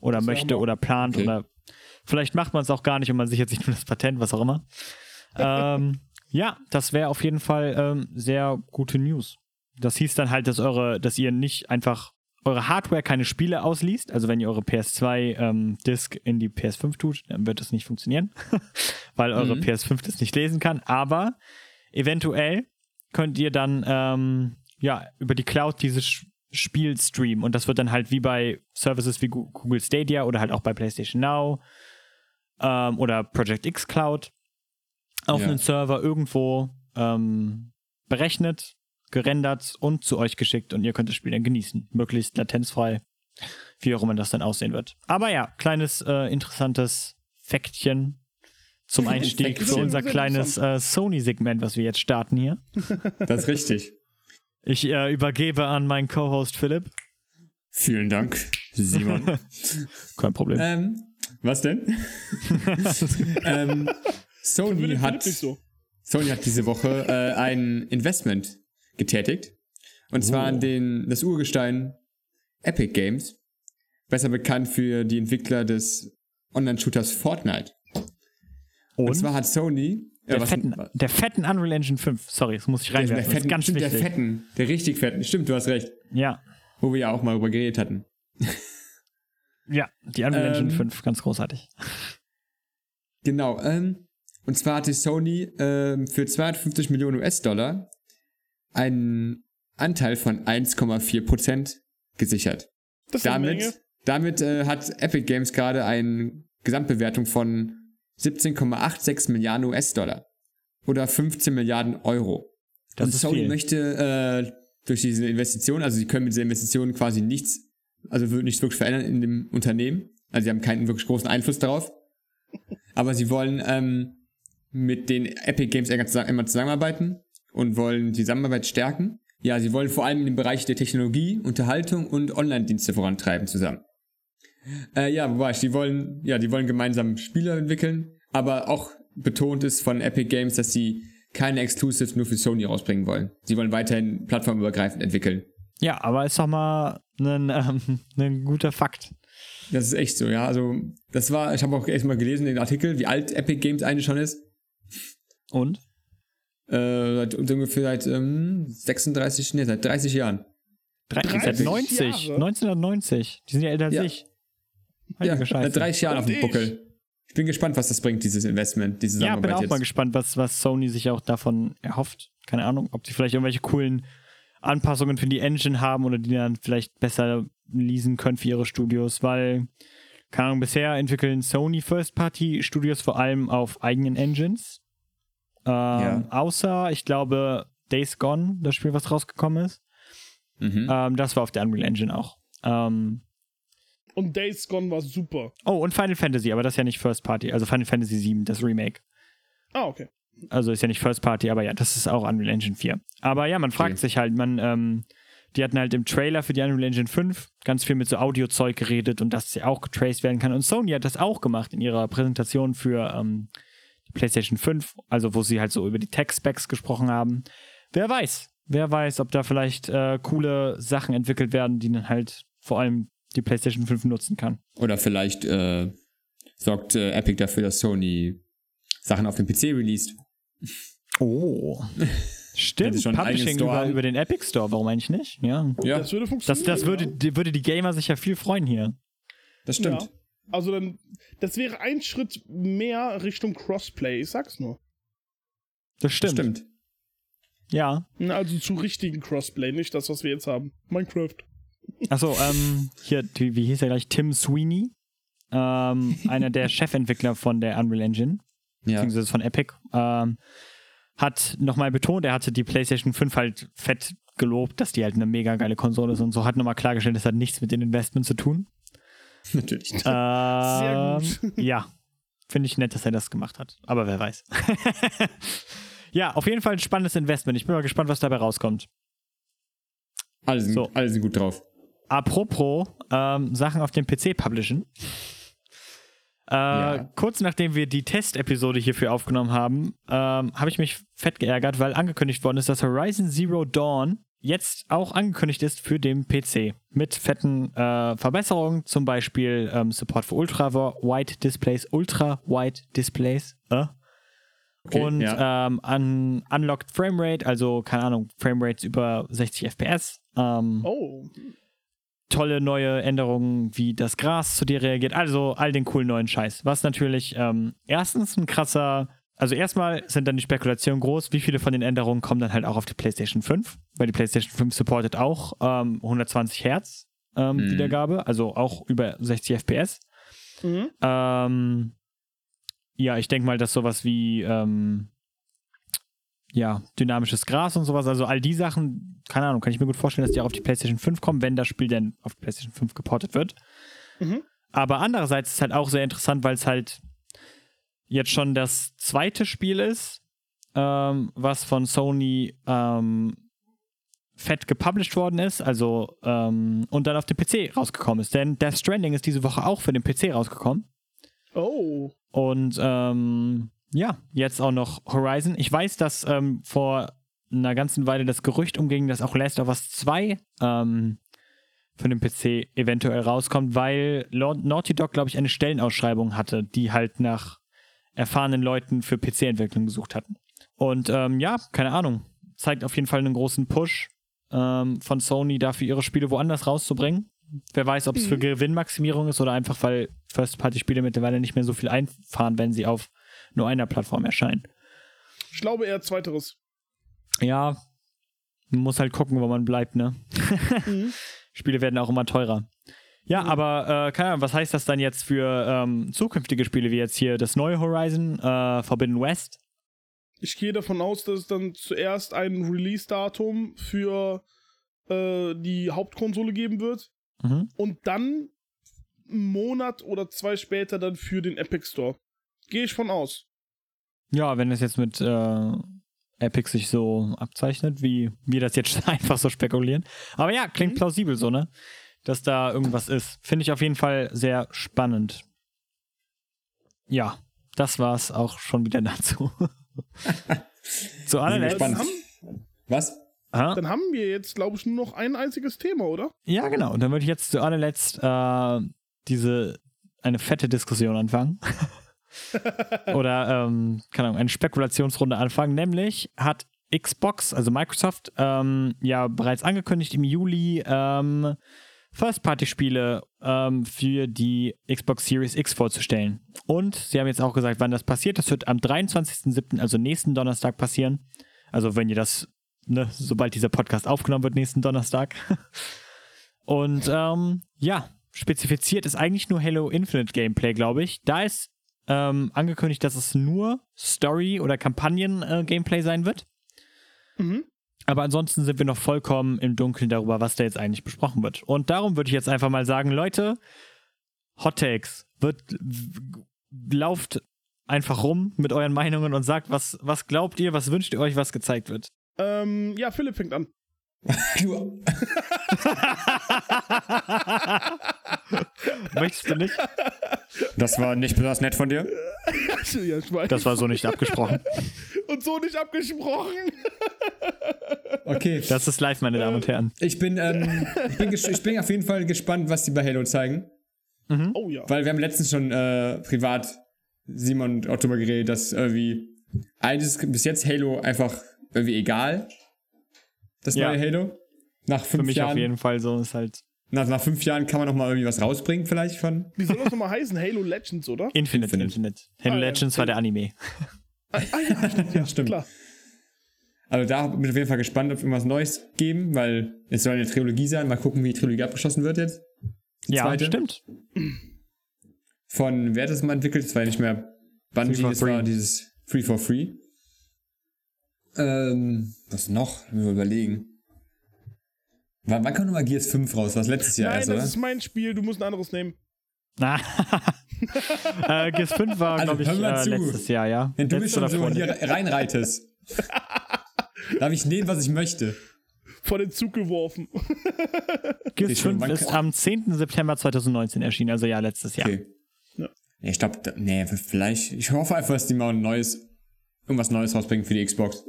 Oder Das möchte oder plant Okay. oder vielleicht macht man es auch gar nicht und man sichert sich nur das Patent, was auch immer. ähm, ja, das wäre auf jeden Fall ähm, sehr gute News. Das hieß dann halt, dass eure, dass ihr nicht einfach eure Hardware keine Spiele ausliest. Also wenn ihr eure PS2 ähm, Disk in die PS5 tut, dann wird das nicht funktionieren, weil eure Mhm. PS5 das nicht lesen kann. Aber eventuell könnt ihr dann ähm, ja über die Cloud dieses Spiel streamen und das wird dann halt wie bei Services wie Google Stadia oder halt auch bei PlayStation Now ähm, oder Project X Cloud auf Ja. einen Server irgendwo ähm, berechnet, gerendert und zu euch geschickt und ihr könnt das Spiel dann genießen. Möglichst latenzfrei, wie auch immer das dann aussehen wird. Aber ja, kleines, äh, interessantes Faktchen zum Einstieg für unser kleines äh, Sony-Segment, was wir jetzt starten hier. Das ist richtig. Ich äh, übergebe an meinen Co-Host Philipp. Vielen Dank, Simon. Kein Problem. ähm, was denn? ähm, Sony hat, so. Sony hat diese Woche äh, ein Investment getätigt. Und zwar Oh. an den, das Urgestein Epic Games. Besser bekannt für die Entwickler des Online-Shooters Fortnite. Und, Und zwar hat Sony. äh, der, was- fetten, der fetten Unreal Engine 5. Sorry, das muss ich der, reinwerfen. der ist fetten, ganz stimmt, der wichtig. fetten, der richtig fetten. Stimmt, du hast recht. Ja, Wo wir ja auch mal drüber geredet hatten. ja, die Unreal Ähm, Engine 5, ganz großartig. Genau, ähm, und zwar hatte Sony ähm, für 250 Millionen US-Dollar einen Anteil von 1,4% gesichert. Das ist eine Menge. Damit, damit äh, hat Epic Games gerade eine Gesamtbewertung von 17,86 Milliarden US-Dollar. Oder 15 Milliarden Euro. Das und ist Sony viel. möchte äh, durch diese Investition, also sie können mit dieser Investition quasi nichts, also wird nichts wirklich verändern in dem Unternehmen. Also sie haben keinen wirklich großen Einfluss darauf. Aber sie wollen ähm, mit den Epic Games immer zusammenarbeiten und wollen die Zusammenarbeit stärken. Ja, sie wollen vor allem in dem Bereich der Technologie, Unterhaltung und Online-Dienste vorantreiben zusammen. Äh, ja, wobei, die wollen, ja, die wollen gemeinsam Spiele entwickeln, aber auch betont ist von Epic Games, dass sie keine Exclusives nur für Sony rausbringen wollen. Sie wollen weiterhin plattformübergreifend entwickeln. Ja, aber ist doch mal ein, ähm, ein guter Fakt. Das ist echt so, ja. Also, das war, ich habe auch erst mal gelesen den Artikel, wie alt Epic Games eigentlich schon ist. Und? Äh, seit ungefähr seit ähm, 36, nee, seit 30 Jahren. 30, seit 90, Jahre? 1990. Die sind ja älter als Ja. ich. Ja, Heilige Scheiße. seit 30 Jahren Und auf dem. Buckel. Ich bin gespannt, was das bringt, dieses Investment, diese Ja, bin auch mal jetzt. gespannt, was, was Sony sich auch davon erhofft. Keine Ahnung, ob sie vielleicht irgendwelche coolen Anpassungen für die Engine haben oder die dann vielleicht besser leasen können für ihre Studios, weil, keine Ahnung, bisher entwickeln Sony First-Party-Studios vor allem auf eigenen Engines. Ähm, Außer, ich glaube, Days Gone, das Spiel, was rausgekommen ist. Mhm. Ähm, das war auf der Unreal Engine auch. Ähm, Und Days Gone war super. oh, und Final Fantasy, aber das ist ja nicht First Party, also Final Fantasy 7, das Remake. Ah, okay. Also ist ja nicht First Party, aber ja, das ist auch Unreal Engine 4. Aber ja, man fragt Okay. sich halt, man, ähm, die hatten halt im Trailer für die Unreal Engine 5 ganz viel mit so Audiozeug geredet und dass sie auch getraced werden kann. Und Sony hat das auch gemacht in ihrer Präsentation für ähm, PlayStation 5, also wo sie halt so über die Tech-Specs gesprochen haben. Wer weiß, wer weiß, ob da vielleicht äh, coole Sachen entwickelt werden, die dann halt vor allem die PlayStation 5 nutzen kann. Oder vielleicht äh, sorgt äh, Epic dafür, dass Sony Sachen auf dem PC released. Oh. Stimmt, schon Publishing über, über den Epic Store, warum eigentlich nicht? Ja. Ja, Das würde Das, funktionieren. das würde, ja. die, würde die Gamer sich ja viel freuen hier. das stimmt. Ja. Also dann, das wäre ein Schritt mehr Richtung Crossplay, ich sag's nur. Das Das stimmt. stimmt. Ja. Also zu richtigen Crossplay, nicht das, was wir jetzt haben. Minecraft. Achso, ähm, hier, wie hieß er gleich? Tim Sweeney. Ähm, einer der Chefentwickler von der Unreal Engine, Ja. beziehungsweise von Epic, ähm, hat nochmal betont, er hatte die PlayStation 5 halt fett gelobt, dass die halt eine mega geile Konsole ist und so, hat nochmal klargestellt, das hat nichts mit den Investments zu tun. Natürlich. Ähm, Sehr gut. Ja, finde ich nett, dass er das gemacht hat. Aber wer weiß. ja, auf jeden Fall ein spannendes Investment. Ich bin mal gespannt, was dabei rauskommt. Alle sind, So. alle sind gut drauf. Apropos ähm, Sachen auf dem PC publishen. Äh, Ja. Kurz nachdem wir die Testepisode hierfür aufgenommen haben, ähm, habe ich mich fett geärgert, weil angekündigt worden ist, dass Horizon Zero Dawn jetzt auch angekündigt ist für den PC. Mit fetten äh, Verbesserungen, zum Beispiel ähm, Support für Ultra-Wide Displays, Ultra-Wide Displays. Äh? Okay, und ja. ähm, un Unlocked Framerate, also keine Ahnung, Framerates über 60 FPS. Ähm, Oh. Tolle neue Änderungen, wie das Gras zu dir reagiert, also all den coolen neuen Scheiß. Was natürlich ähm, erstens ein krasser, also erstmal sind dann die Spekulationen groß, wie viele von den Änderungen kommen dann halt auch auf die PlayStation 5, weil die PlayStation 5 supportet auch ähm, 120 Hertz ähm, Mhm. Wiedergabe, also auch über 60 FPS. Mhm. Ähm, ja, ich denke mal, dass sowas wie ähm, ja, dynamisches Gras und sowas, also all die Sachen, keine Ahnung, kann ich mir gut vorstellen, dass die auch auf die PlayStation 5 kommen, wenn das Spiel denn auf die PlayStation 5 geportet wird. Mhm. Aber andererseits ist es halt auch sehr interessant, weil es halt jetzt schon das zweite Spiel ist, ähm, was von Sony ähm, fett gepublished worden ist, also ähm, und dann auf dem PC rausgekommen ist. Denn Death Stranding ist diese Woche auch für den PC rausgekommen. Oh. Und ähm, ja, jetzt auch noch Horizon. Ich weiß, dass ähm, vor einer ganzen Weile das Gerücht umging, dass auch Last of Us 2 ähm, für den PC eventuell rauskommt, weil Naughty Dog, glaube ich, eine Stellenausschreibung hatte, die halt nach erfahrenen Leuten für PC-Entwicklung gesucht hatten. Und ähm, ja, keine Ahnung. Zeigt auf jeden Fall einen großen Push ähm, von Sony dafür, ihre Spiele woanders rauszubringen. Wer weiß, ob es für Gewinnmaximierung ist oder einfach, weil First-Party-Spiele mittlerweile nicht mehr so viel einfahren, wenn sie auf nur einer Plattform erscheinen. Ich glaube eher zweiteres. Ja, man muss halt gucken, wo man bleibt, ne? Mhm. Spiele werden auch immer teurer. Ja, aber äh, keine Ahnung, was heißt das dann jetzt für ähm, zukünftige Spiele, wie jetzt hier das neue Horizon, äh, Forbidden West? Ich gehe davon aus, dass es dann zuerst ein Release-Datum für äh, die Hauptkonsole geben wird Mhm. und dann einen Monat oder zwei später dann für den Epic Store. Gehe ich von aus. Ja, wenn das jetzt mit äh, Epic sich so abzeichnet, wie wir das jetzt einfach so spekulieren. Aber ja, klingt Mhm. plausibel so, ne? Dass da irgendwas ist. Finde ich auf jeden Fall sehr spannend. Ja, das war's auch schon wieder dazu. Zu allerletzt. Dann Spannend. haben, Was? Ah, dann haben wir jetzt, glaube ich, nur noch ein einziges Thema, oder? ja, genau. Und dann würde ich jetzt zu allerletzt äh, diese eine fette Diskussion anfangen. Oder, ähm, keine Ahnung, eine Spekulationsrunde anfangen. Nämlich hat Xbox, also Microsoft, ähm, ja bereits angekündigt, im Juli ähm, First-Party-Spiele ähm, für die Xbox Series X vorzustellen. Und sie haben jetzt auch gesagt, wann das passiert. Das wird am 23.07., also nächsten Donnerstag passieren. Also wenn ihr das, ne, sobald dieser Podcast aufgenommen wird, nächsten Donnerstag. Und ähm, ja, spezifiziert ist eigentlich nur Halo Infinite Gameplay, glaube ich. Da ist ähm, angekündigt, dass es nur Story- oder Kampagnen-Gameplay sein wird. Mhm. Aber ansonsten sind wir noch vollkommen im Dunkeln darüber, was da jetzt eigentlich besprochen wird. Und darum würde ich jetzt einfach mal sagen, Leute, Hot Takes, wird, lauft einfach rum mit euren Meinungen und sagt, was, was glaubt ihr, was wünscht ihr euch, was gezeigt wird. Ähm, ja, Philipp fängt an. Du, Möchtest du nicht? das war nicht besonders nett von dir. Das war so nicht abgesprochen. Und so nicht abgesprochen. Okay. Das ist live, meine Damen und Herren. Ich bin, ähm, ich bin, ich bin auf jeden Fall gespannt, was die bei Halo zeigen. Oh ja. Weil wir haben letztens schon äh, privat Simon und Otto darüber geredet, dass irgendwie ist bis jetzt Halo einfach irgendwie egal. Das Ja. neue Halo. Nach Für fünf mich Jahren. auf jeden Fall so ist halt Nach, nach fünf Jahren kann man noch mal irgendwie was rausbringen, vielleicht von. Wie soll das nochmal heißen? Halo Legends, oder? Infinite, Infinite. Infinite. Halo Ah, ja. Legends war der Anime. Ah ja, stimmt, ja, Stimmt. klar. Also da bin ich auf jeden Fall gespannt, ob irgendwas Neues geben, weil es soll eine Trilogie sein. Mal gucken, wie die Trilogie abgeschlossen wird jetzt. Die Ja, zweite. stimmt. Von wer hat das mal entwickelt? Das war ja nicht mehr Bungie, das war dieses Free for Free. Ähm, was noch? Müssen wir überlegen. Wann, wann kam nochmal Gears 5 raus? Was letztes Jahr Nein, erst, das oder? ist mein Spiel, du musst ein anderes nehmen. Na. äh, Gears 5 war, Also, glaube ich, äh, zu. letztes Jahr, ja. Wenn du mich schon so hier reinreitest, darf ich nehmen, was ich möchte. Vor den Zug geworfen. Gears Ich schon, 5 wann- ist am 10. September 2019 erschienen, also ja, letztes Jahr. Okay. Ja. Ich glaube, nee, vielleicht. Ich hoffe einfach, dass die mal ein neues, irgendwas Neues rausbringen für die Xbox.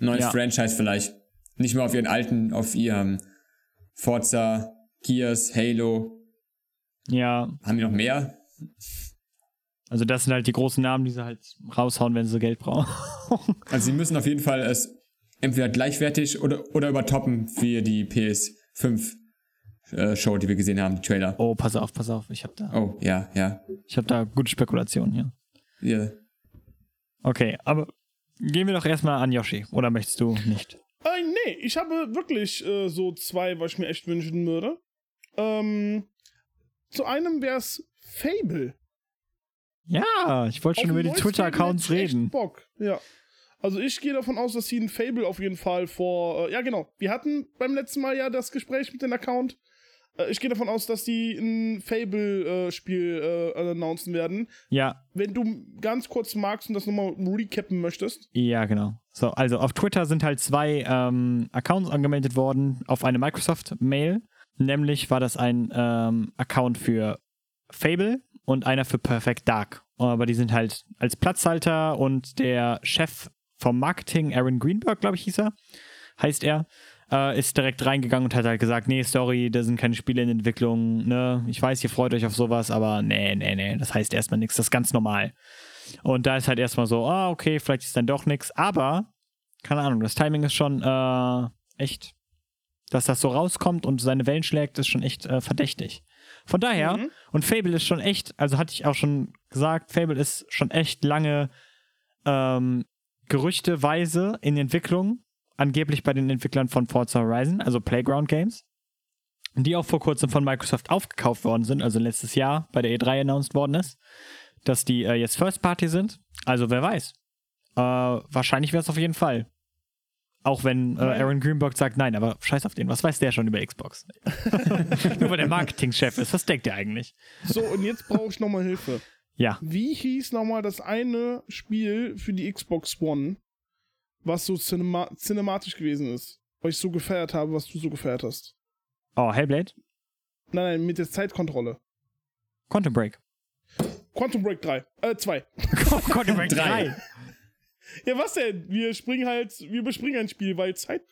Neues Ja. Franchise vielleicht. Nicht mehr auf ihren alten, auf ihrem Forza, Gears, Halo. Ja, Haben die noch mehr? also das sind halt die großen Namen, die sie halt raushauen, wenn sie Geld brauchen. Also sie müssen auf jeden Fall es entweder gleichwertig oder, oder übertoppen für die PS5 äh, Show, die wir gesehen haben, die Trailer. oh, pass auf, pass auf. Ich habe da, Oh, ja, ja. ich hab da gute Spekulationen hier. ja. Okay, aber gehen wir doch erstmal an Yoshi. Oder möchtest du nicht? Äh, nee, ich habe wirklich äh, so zwei, was ich mir echt wünschen würde. Ähm, zu einem wäre es Fable. Ja, ich wollte schon über die Twitter-Accounts ich echt reden. Bock, ja. Also ich gehe davon aus, dass sie ein Fable auf jeden Fall vor. Äh, ja, genau. Wir hatten beim letzten Mal ja das Gespräch mit dem Account. Äh, ich gehe davon aus, dass die ein Fable-Spiel äh, announcen werden. Ja, Wenn du ganz kurz magst und das nochmal recappen möchtest. Ja, genau. So, also auf Twitter sind halt zwei ähm, Accounts angemeldet worden auf eine Microsoft-Mail. Nämlich war das ein ähm, Account für Fable und einer für Perfect Dark. Aber die sind halt als Platzhalter und der Chef vom Marketing, Aaron Greenberg, glaube ich, hieß er, heißt er, äh, ist direkt reingegangen und hat halt gesagt, nee, sorry, da sind keine Spiele in Entwicklung, ne, ich weiß, ihr freut euch auf sowas, aber nee, nee, nee, das heißt erstmal nichts, das ist ganz normal. Und da ist halt erstmal so, ah, okay, vielleicht ist dann doch nichts, aber, keine Ahnung, das Timing ist schon äh, echt, dass das so rauskommt und seine Wellen schlägt, ist schon echt äh, verdächtig. Von daher, Mhm. und Fable ist schon echt, also hatte ich auch schon gesagt, Fable ist schon echt lange ähm, gerüchteweise in Entwicklung, angeblich bei den Entwicklern von Forza Horizon, also Playground Games, die auch vor kurzem von Microsoft aufgekauft worden sind, also letztes Jahr bei der E3 announced worden ist, dass die äh, jetzt First Party sind. Also wer weiß. Äh, wahrscheinlich wäre es auf jeden Fall. Auch wenn äh. Aaron Greenberg sagt, nein, aber scheiß auf den, was weiß der schon über Xbox? Nur weil der Marketingchef ist, was denkt der eigentlich? So, und jetzt brauche ich nochmal Hilfe. Ja, Wie hieß nochmal das eine Spiel für die Xbox One, was so cinema cinematisch gewesen ist? Weil ich so gefeiert habe, was du so gefeiert hast. oh, Hellblade, Nein, nein, mit der Zeitkontrolle. Quantum Break. Quantum Break 3. Äh, 2. Quantum Break Drei. 3. Ja, was denn? Wir springen halt, wir überspringen ein Spiel, weil Zeit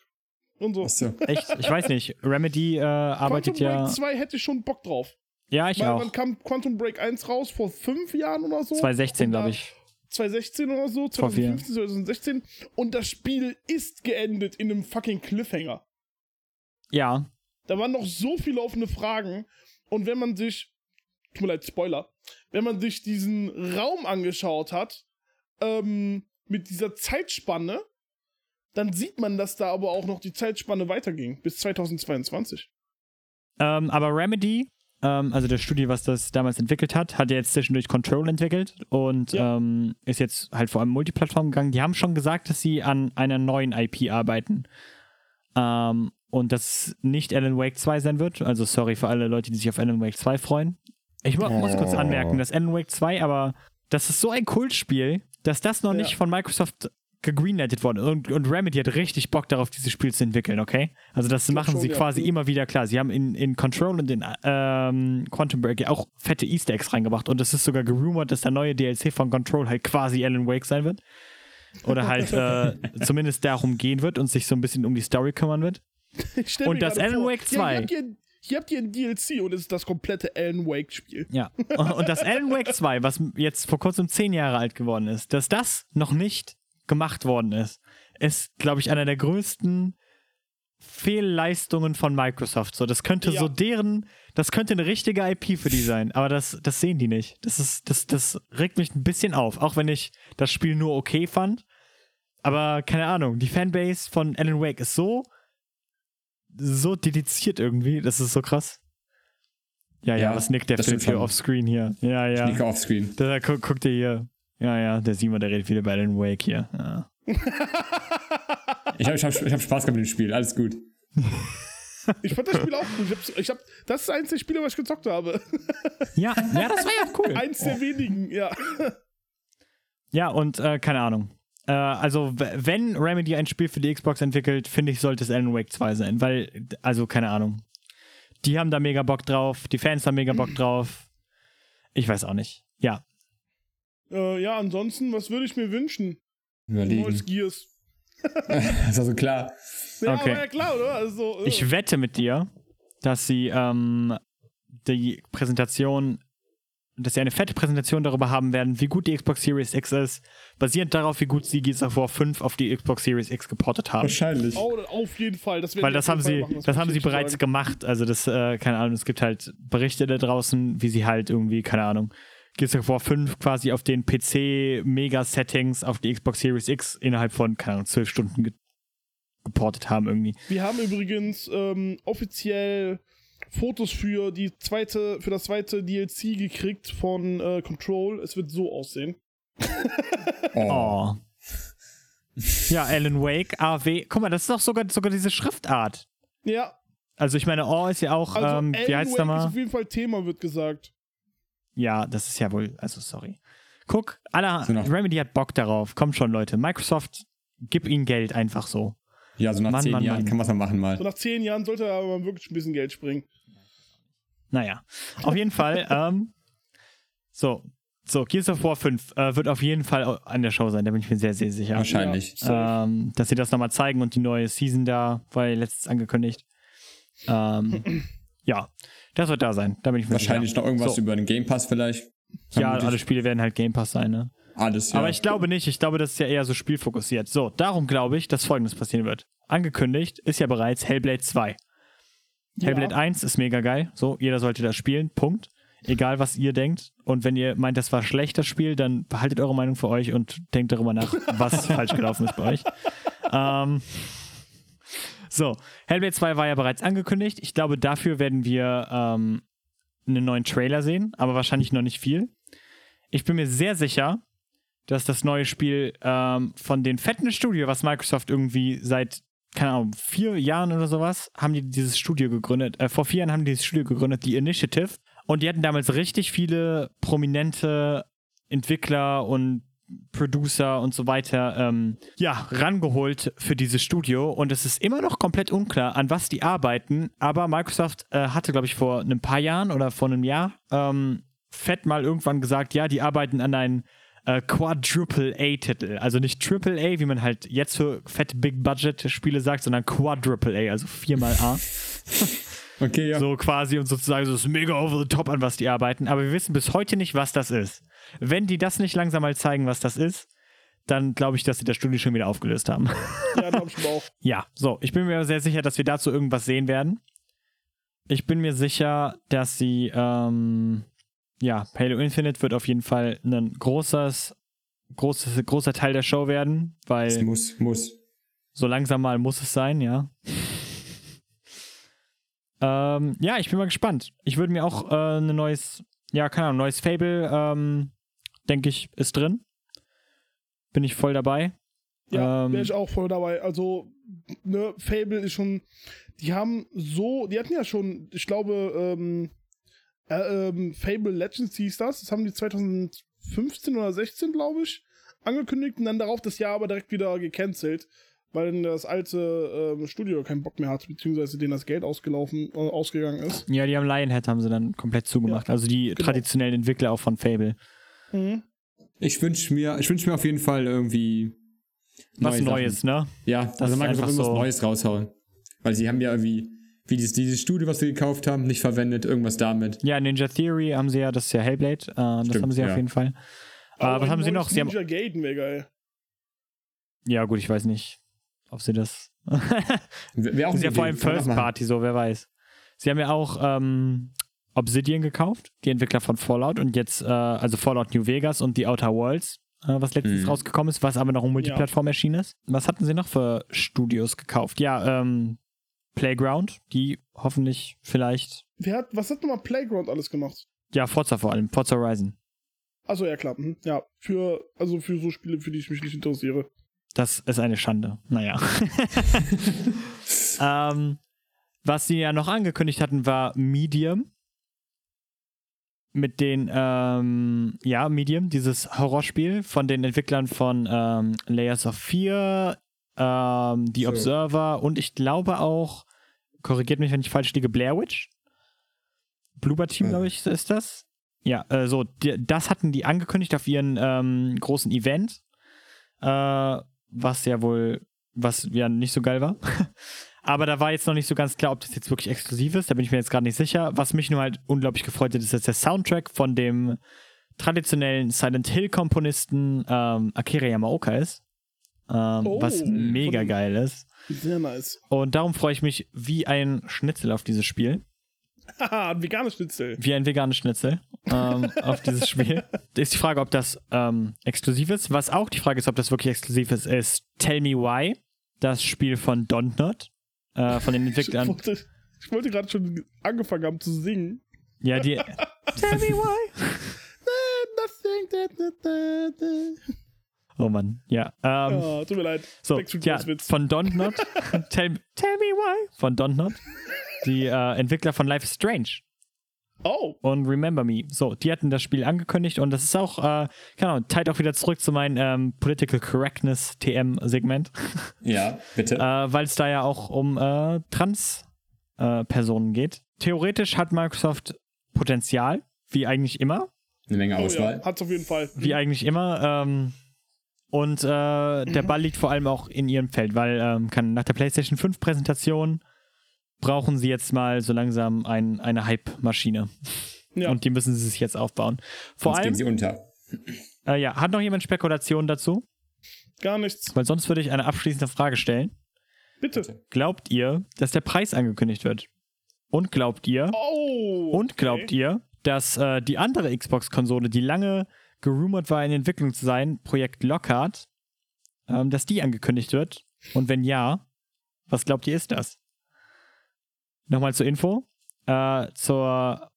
und so. Achso. Echt? Ich weiß nicht. Remedy äh, arbeitet Quantum ja. Break 2 hätte ich schon Bock drauf. Ja, ich Weil auch. wann kam Quantum Break 1 raus? Vor fünf Jahren oder so? 2016, Und da- glaube ich. 2016 oder so, Vor vier. 2015, 2016. Und das Spiel ist geendet in einem fucking Cliffhanger. Ja. Da waren noch so viele offene Fragen. Und wenn man sich, tut mir leid, Spoiler, wenn man sich diesen Raum angeschaut hat, ähm, mit dieser Zeitspanne, dann sieht man, dass da aber auch noch die Zeitspanne weiterging, bis 2022. Ähm, aber Remedy, ähm, also das Studio, was das damals entwickelt hat, hat ja jetzt zwischendurch Control entwickelt und Ja. ähm, ist jetzt halt vor allem Multiplattform gegangen. Die haben schon gesagt, dass sie an einer neuen IP arbeiten. Ähm, und dass nicht Alan Wake 2 sein wird. Also sorry für alle Leute, die sich auf Alan Wake 2 freuen. Ich mu muss kurz Oh. anmerken, dass Alan Wake 2 aber, das ist so ein Kultspiel, dass das noch Ja. nicht von Microsoft gegreenlightet worden und, und Remedy hat richtig Bock darauf, dieses Spiel zu entwickeln, okay? Also das machen schon, sie ja. quasi immer wieder klar. Sie haben in, in Control und in ähm, Quantum Break ja auch fette Easter Eggs reingebracht und es ist sogar gerumort, dass der neue DLC von Control halt quasi Alan Wake sein wird. Oder halt äh, zumindest darum gehen wird und sich so ein bisschen um die Story kümmern wird. Und das Alan vor, Wake Ja, 2. hier, habt ihr, hier habt ihr ein DLC und es ist das komplette Alan Wake-Spiel. Ja. Und das Alan Wake 2, was jetzt vor kurzem zehn Jahre alt geworden ist, dass das noch nicht gemacht worden ist, ist, glaube ich, einer der größten Fehlleistungen von Microsoft. So, das könnte Ja. so deren, das könnte eine richtige IP für die sein, aber das, das sehen die nicht. Das ist, das, das regt mich ein bisschen auf, auch wenn ich das Spiel nur okay fand. Aber keine Ahnung, die Fanbase von Alan Wake ist so, so dediziert irgendwie, das ist so krass. Ja, ja, Ja, was nickt der stimmt hier offscreen hier? Ja, ja. Sneaker offscreen. Da, gu guck dir hier. Ja, ja, der Simon, der redet wieder bei Alan Wake hier. Ja. Ich habe ich hab, ich hab Spaß gehabt mit dem Spiel, alles gut. Ich fand das Spiel auch gut. Ich hab's, ich hab, das ist eins der Spiele, was ich gezockt habe. Ja, ja, das war ja cool. Eins der wenigen, ja. Ja, und äh, keine Ahnung. Äh, also, wenn Remedy ein Spiel für die Xbox entwickelt, finde ich, sollte es Alan Wake 2 sein, weil, also, keine Ahnung. Die haben da mega Bock drauf, die Fans haben mega Bock drauf. Ich weiß auch nicht. Ja. Äh, ja, ansonsten, was würde ich mir wünschen? Überlegen. Neues Gears. Das war so klar. Ja, Okay. aber ja klar, oder? Also, äh, Ich wette mit dir, dass sie ähm, die Präsentation, dass sie eine fette Präsentation darüber haben werden, wie gut die Xbox Series X ist, basierend darauf, wie gut sie Gears of War 5 auf die Xbox Series X geportet haben. Wahrscheinlich. oh, auf jeden Fall. Das werden Weil das haben sie, machen, das haben muss sie bereits sagen. gemacht. Also das, äh, keine Ahnung, es gibt halt Berichte da draußen, wie sie halt irgendwie, keine Ahnung, Gears of War 5 quasi auf den PC-Mega-Settings auf die Xbox Series X innerhalb von, keine Ahnung, zwölf Stunden ge geportet haben irgendwie. Wir haben übrigens ähm, offiziell Fotos für die zweite, für das zweite DLC gekriegt von äh, Control. Es wird so aussehen. Oh. Oh. Ja, Alan Wake, AW. Guck mal, das ist doch sogar, sogar diese Schriftart. Ja, Also ich meine, Oh ist ja auch, also ähm, wie Alan heißt Wake der ist mal? auf jeden Fall Thema, wird gesagt. Ja, das ist ja wohl, also sorry. Guck, alle, So Remedy hat Bock darauf. Kommt schon, Leute. Microsoft, gib ihnen Geld einfach so. Ja, so nach Mann, zehn Mann, Jahren Mann. kann man es mal machen So mal. nach zehn Jahren sollte er aber wirklich ein bisschen Geld springen. Naja, auf jeden Fall, ähm, so, so, Gears of War 5 äh, wird auf jeden Fall an der Show sein, da bin ich mir sehr, sehr sicher. Wahrscheinlich. Ja. Ähm, dass sie das nochmal zeigen und die neue Season da, war ja letztens angekündigt. Ähm, ja, das wird da sein, da bin ich mir Wahrscheinlich sicher. noch irgendwas So. über den Game Pass vielleicht. Ja, alle Spiele werden halt Game Pass sein, ne? Alles, ja. Aber ich glaube nicht. Ich glaube, das ist ja eher so spielfokussiert. So, darum glaube ich, dass folgendes passieren wird. Angekündigt ist ja bereits Hellblade 2. Hellblade 1 ist mega geil. So, jeder sollte das spielen. Punkt. Egal, was ihr denkt. Und wenn ihr meint, das war schlecht, das Spiel, dann behaltet eure Meinung für euch und denkt darüber nach, was falsch gelaufen ist bei euch. Ähm, so, Hellblade 2 war ja bereits angekündigt. Ich glaube, dafür werden wir ähm, einen neuen Trailer sehen, aber wahrscheinlich noch nicht viel. Ich bin mir sehr sicher, dass das neue Spiel ähm, von den fetten Studio, was Microsoft irgendwie seit, keine Ahnung, vier Jahren oder sowas, haben die dieses Studio gegründet. Äh, vor vier Jahren haben die dieses Studio gegründet, die Initiative. Und die hatten damals richtig viele prominente Entwickler und Producer und so weiter, ähm, ja, rangeholt für dieses Studio. Und es ist immer noch komplett unklar, an was die arbeiten. Aber Microsoft äh, hatte, glaube ich, vor ein paar Jahren oder vor einem Jahr ähm, fett mal irgendwann gesagt, ja, die arbeiten an ein äh, Quadruple A-Titel. Also nicht Triple A, wie man halt jetzt für fette Big Budget Spiele sagt, sondern Quadruple A, also viermal A. Okay, ja. So quasi und sozusagen so das mega over the top an was die arbeiten. Aber wir wissen bis heute nicht, was das ist. Wenn die das nicht langsam mal zeigen, was das ist, dann glaube ich, dass sie das Studio schon wieder aufgelöst haben. Ja, glaube ich auch. ja, so, ich bin mir sehr sicher, dass wir dazu irgendwas sehen werden. Ich bin mir sicher, dass sie, ähm, ja, Halo Infinite wird auf jeden Fall ein großes, großes, großer Teil der Show werden, Es weil muss, muss. so langsam mal muss es sein, ja. ähm, ja, ich bin mal gespannt. Ich würde mir auch äh, ein neues, ja, keine Ahnung, neues Fable, ähm, denke ich, ist drin. Bin ich voll dabei. Ja, Ähm, wäre ich auch voll dabei. Also, ne, Fable ist schon. Die haben so. Die hatten ja schon, ich glaube, ähm, äh, ähm, Fable Legends hieß das. Das haben die 2015 oder 16, glaube ich, angekündigt und dann darauf das Jahr aber direkt wieder gecancelt, weil das alte ähm, Studio keinen Bock mehr hat, beziehungsweise denen das Geld ausgelaufen, äh, ausgegangen ist. Ja, die haben Lionhead haben sie dann komplett zugemacht. also die genau. traditionellen Entwickler auch von Fable. Mhm. Ich wünsche mir, ich wünsch mir auf jeden Fall irgendwie Was neue Neues, Sachen. ne? Ja, Das also Microsoft einfach irgendwas so- Neues raushauen. Weil sie haben ja irgendwie, wie dieses, dieses Studio, was wir gekauft haben, nicht verwendet, irgendwas damit. Ja, Ninja Theory haben sie ja, das ist ja Hellblade. Äh, das Stimmt, haben sie ja. auf jeden Fall. Äh, Aber was haben sie noch? Sie haben, Ninja Gaiden wäre geil. ja, gut, ich weiß nicht, ob sie das. Wäre auch Das ist ja vor allem First. Party, so, wer weiß. Sie haben ja auch ähm, Obsidian gekauft, die Entwickler von Fallout und jetzt, äh, also Fallout New Vegas und die Outer Worlds, äh, was letztens Mhm. rausgekommen ist, was aber noch im Multiplattform erschienen ist. Was hatten sie noch für Studios gekauft? Ja, ähm, Playground, die hoffentlich vielleicht, Wer hat, was hat nochmal Playground alles gemacht? ja, Forza vor allem, Forza Horizon. Achso, ja klar. Mhm. Ja, für, also für so Spiele, für die ich mich nicht interessiere. Das ist eine Schande. Naja. ähm, was sie ja noch angekündigt hatten, war Medium. Mit den, ähm, ja, Medium, dieses Horrorspiel von den Entwicklern von ähm, Layers of Fear, ähm, The. Observer und ich glaube auch, korrigiert mich, wenn ich falsch liege, Blair Witch. Bloober Team, Hm. glaube ich, ist das. Ja, äh, so, die, das hatten die angekündigt auf ihren ähm, großen Event, äh, was ja wohl, was ja nicht so geil war. Aber da war jetzt noch nicht so ganz klar, ob das jetzt wirklich exklusiv ist. Da bin ich mir jetzt gerade nicht sicher. Was mich nur halt unglaublich gefreut hat, ist, dass der Soundtrack von dem traditionellen Silent Hill-Komponisten ähm, Akira Yamaoka ist. Ähm, Oh, was mega geil ist. Sehr nice. Und darum freue ich mich wie ein Schnitzel auf dieses Spiel. Haha, ein veganes Schnitzel. Wie ein veganes Schnitzel ähm, auf dieses Spiel. Ist die Frage, ob das ähm, exklusiv ist. Was auch die Frage ist, ob das wirklich exklusiv ist, ist Tell Me Why, das Spiel von Dontnod, äh, von den Ich Entwicklern. wollte, ich wollte gerade schon angefangen haben zu singen. Ja, die. Tell Me Why. Nothing. Oh Mann, ja. Ähm, Ja, tut mir leid. so, ja, von Dontnod. tell, tell Me Why von Dontnod. Die äh, Entwickler von Life is Strange. Oh, und Remember Me. So, die hatten das Spiel angekündigt und das ist auch, äh, keine Ahnung, teilt auch wieder zurück zu meinem ähm, Political Correctness TM-Segment, Ja, bitte. äh, weil es da ja auch um äh, Trans-Personen geht. Theoretisch hat Microsoft Potenzial, wie eigentlich immer. Eine Menge oh Auswahl. ja, hat's auf jeden Fall. Wie eigentlich immer. Ähm, und äh, der Ball liegt vor allem auch in ihrem Feld, weil ähm, kann, nach der PlayStation 5 Präsentation brauchen sie jetzt mal so langsam ein, eine Hype-Maschine. Ja. Und die müssen sie sich jetzt aufbauen. Vor Sonst gehen allem, sie unter. äh, ja, hat noch jemand Spekulationen dazu? Gar nichts. Weil sonst würde ich eine abschließende Frage stellen. Bitte. Glaubt ihr, dass der Preis angekündigt wird? Und glaubt ihr, Oh. und glaubt ihr, dass äh, die andere Xbox-Konsole, die lange gerumort war, in Entwicklung zu sein, Projekt Lockhart, ähm, dass die angekündigt wird? Und wenn ja, was glaubt ihr ist das? Nochmal zur Info. Äh, zur,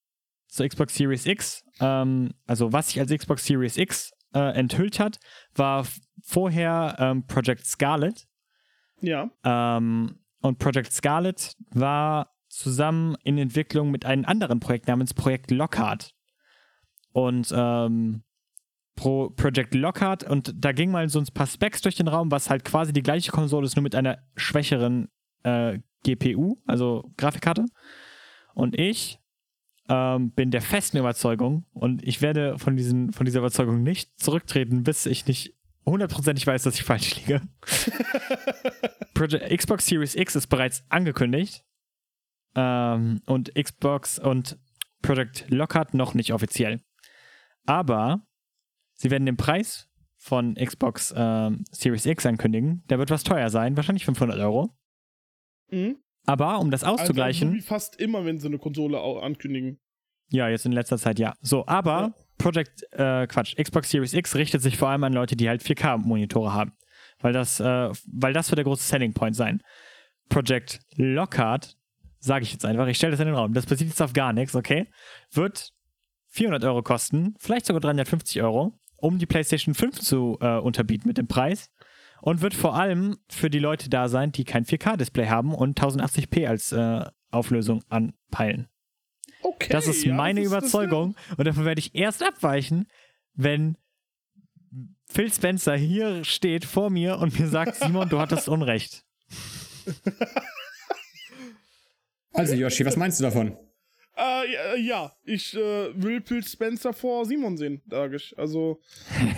zur Xbox Series X. Ähm, also was sich als Xbox Series X äh, enthüllt hat, war vorher ähm, Project Scarlet. Ja. Ähm, und Project Scarlet war zusammen in Entwicklung mit einem anderen Projekt namens Projekt Lockhart. Und ähm, Pro Project Lockhart, und da ging mal so ein paar Specs durch den Raum, was halt quasi die gleiche Konsole ist, nur mit einer schwächeren äh, GPU, also Grafikkarte. Und ich ähm, bin der festen Überzeugung und ich werde von, diesen, von dieser Überzeugung nicht zurücktreten, bis ich nicht hundertprozentig weiß, dass ich falsch liege. Project, Xbox Series X ist bereits angekündigt ähm, und Xbox und Project Lockhart noch nicht offiziell. Aber sie werden den Preis von Xbox ähm, Series X ankündigen. Der wird was teuer sein, wahrscheinlich 500 Euro. Mhm. Aber um das auszugleichen. Also, so wie fast immer, wenn sie eine Konsole ankündigen. Ja, jetzt in letzter Zeit ja. So, aber ja. Project, äh, Quatsch, Xbox Series X richtet sich vor allem an Leute, die halt 4K-Monitore haben. Weil das, äh, weil das wird der große Selling Point sein. Project Lockhart, sage ich jetzt einfach, ich stelle das in den Raum, das bezieht jetzt auf gar nichts, okay? Wird 400 Euro kosten, vielleicht sogar 350 Euro, um die PlayStation 5 zu äh, unterbieten mit dem Preis. Und wird vor allem für die Leute da sein, die kein 4K-Display haben und 1080p als äh, Auflösung anpeilen. Okay, das ist ja, meine das Überzeugung. Ist und davon werde ich erst abweichen, wenn Phil Spencer hier steht vor mir und mir sagt, Simon, du hattest Unrecht. Also, Yoshi, was meinst du davon? Äh, ja, ich äh, will Phil Spencer vor Simon sehen, sage ich. Also,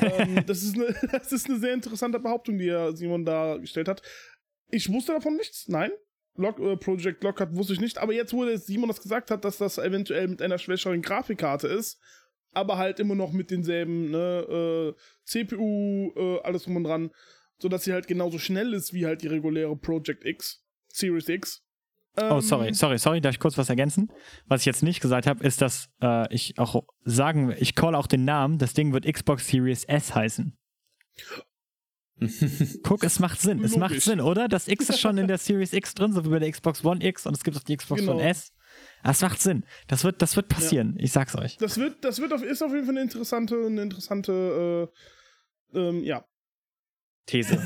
ähm, das, ist eine, das ist eine sehr interessante Behauptung, die er Simon da gestellt hat. Ich wusste davon nichts, nein. Lock, äh, Project Lockhart wusste ich nicht, aber jetzt, wo Simon das gesagt hat, dass das eventuell mit einer schwächeren Grafikkarte ist, aber halt immer noch mit denselben ne, äh, CPU, äh, alles drum und dran, sodass sie halt genauso schnell ist wie halt die reguläre Project X, Series X. oh, sorry, ähm, sorry, sorry, darf ich kurz was ergänzen? Was ich jetzt nicht gesagt habe, ist, dass äh, ich auch sagen, ich call auch den Namen, das Ding wird Xbox Series S heißen. Guck, es macht Sinn. Es macht Sinn, oder? Das X ist schon in der Series X drin, so wie bei der Xbox One X und es gibt auch die Xbox genau. One S. Das macht Sinn. Das wird, das wird passieren. Ja. Ich sag's euch. Das wird, das wird auf, ist auf jeden Fall eine interessante, eine interessante, äh, ähm, ja. These.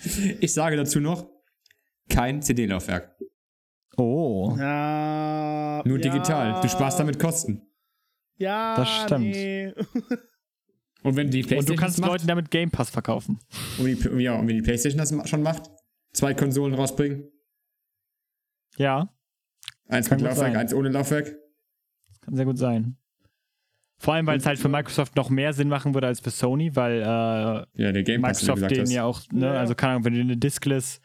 ich sage dazu noch, kein CD-Laufwerk. Oh. Ja, Nur digital. Du sparst damit Kosten. Ja, das stimmt. Nee. Und wenn die PlayStation Und du kannst macht, Leuten damit Game Pass verkaufen. Und die, ja, und wenn die PlayStation das schon macht, zwei Konsolen rausbringen. Ja. Eins mit Laufwerk, eins ohne Laufwerk. Das kann sehr gut sein. Vor allem, weil es halt für Microsoft noch mehr Sinn machen würde als für Sony, weil äh, ja, der Game Pass, Microsoft den ja auch, ne, ja. also keine Ahnung, wenn du eine Diskless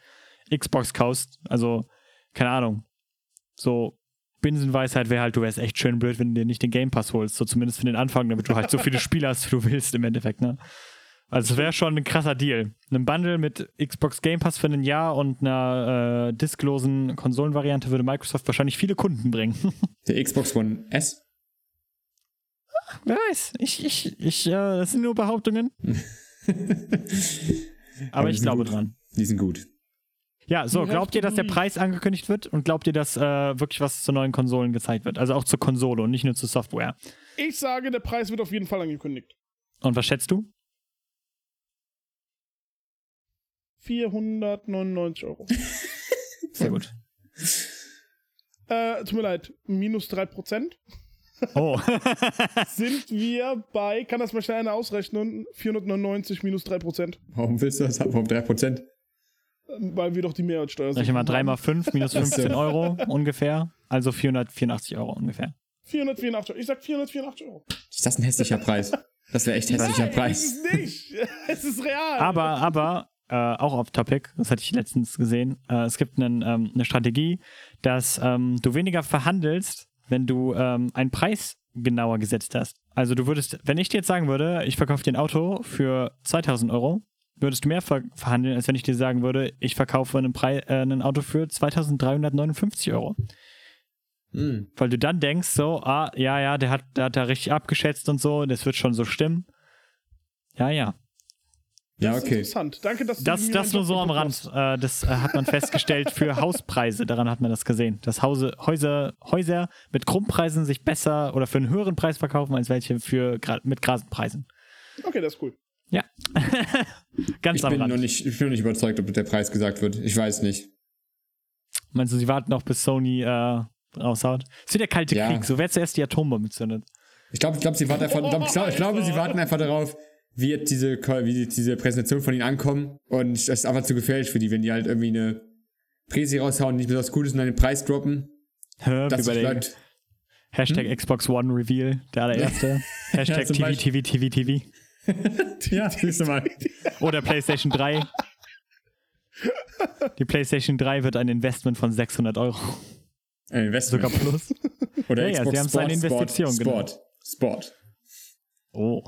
Xbox kaufst, also keine Ahnung, so Binsenweisheit wäre halt, du wärst echt schön blöd, wenn du dir nicht den Game Pass holst, so zumindest für den Anfang, damit du halt so viele Spiele hast, wie du willst im Endeffekt, ne? Also es wäre schon ein krasser Deal. Ein Bundle mit Xbox Game Pass für ein Jahr und einer äh, disklosen Konsolenvariante würde Microsoft wahrscheinlich viele Kunden bringen. Der Xbox One S? wer weiß. Ich, ich, ich, äh, das sind nur Behauptungen. Aber, Aber ich glaube gut. dran. Die sind gut. Ja, so, glaubt ihr, dass der Preis angekündigt wird und glaubt ihr, dass äh, wirklich was zu neuen Konsolen gezeigt wird? Also auch zur Konsole und nicht nur zur Software. Ich sage, der Preis wird auf jeden Fall angekündigt. Und was schätzt du? 499 Euro. Sehr gut. Äh, tut mir leid, minus 3%. Oh. sind wir bei, kann das mal schnell einer ausrechnen, 499 minus 3%. Warum willst du das haben? Warum 3%? Weil wir doch die Mehrwertsteuer sind. Sag ich mal 3 mal 5 minus 15 Euro ungefähr. Also 484 Euro ungefähr. 484 Euro. Ich sag 484 Euro. Ist das ein hässlicher Preis? Das wäre echt hässlicher Nein, Preis. Es ist nicht. Es ist real. Aber, aber, äh, auch auf Topic, das hatte ich letztens gesehen, äh, es gibt einen, ähm, eine Strategie, dass ähm, du weniger verhandelst, wenn du ähm, einen Preis genauer gesetzt hast. Also du würdest, wenn ich dir jetzt sagen würde, ich verkaufe dir ein Auto für 2000 Euro, würdest du mehr ver verhandeln, als wenn ich dir sagen würde, ich verkaufe einen, Pre äh, ein Auto für 2359 Euro. Mhm. Weil du dann denkst, so, ah, ja, ja, der hat, der hat da richtig abgeschätzt und so, das wird schon so stimmen. Ja, ja. Ja, okay. interessant. Danke, dass du Das, das nur so am Rand. Äh, das äh, hat man festgestellt für Hauspreise. Daran hat man das gesehen. Dass Hause, Häuser, Häuser mit Grundpreisen sich besser oder für einen höheren Preis verkaufen, als welche für, mit Grasenpreisen. Okay, das ist cool. Ja. Ganz ich am bin Rand. Noch nicht, ich bin noch nicht überzeugt, ob der Preis gesagt wird. Ich weiß nicht. Meinst du, sie warten noch, bis Sony äh, raushaut? Es ist wie der Kalte Ja. Krieg. So wer zuerst die Atombombe zündet. Ich glaube, ich glaube, sie warten einfach. Ich, glaub, ich glaube, sie warten einfach darauf, wie jetzt diese, wie diese Präsentation von ihnen ankommen. Und das ist einfach zu gefährlich für die, wenn die halt irgendwie eine Präsi raushauen, nicht besonders gut ist und dann den Preis droppen. Sich der, Leute, Hashtag Xbox One Reveal, der allererste. Hashtag TV. TV, TV, TV. Ja, siehst du mal. Oder PlayStation 3. Die PlayStation 3 wird ein Investment von 600 Euro. Ein Investment. Sogar plus. Oder Ja, ja, Xbox sie haben Sport, seine Investition, Sport, genau. Sport. Sport. Oh.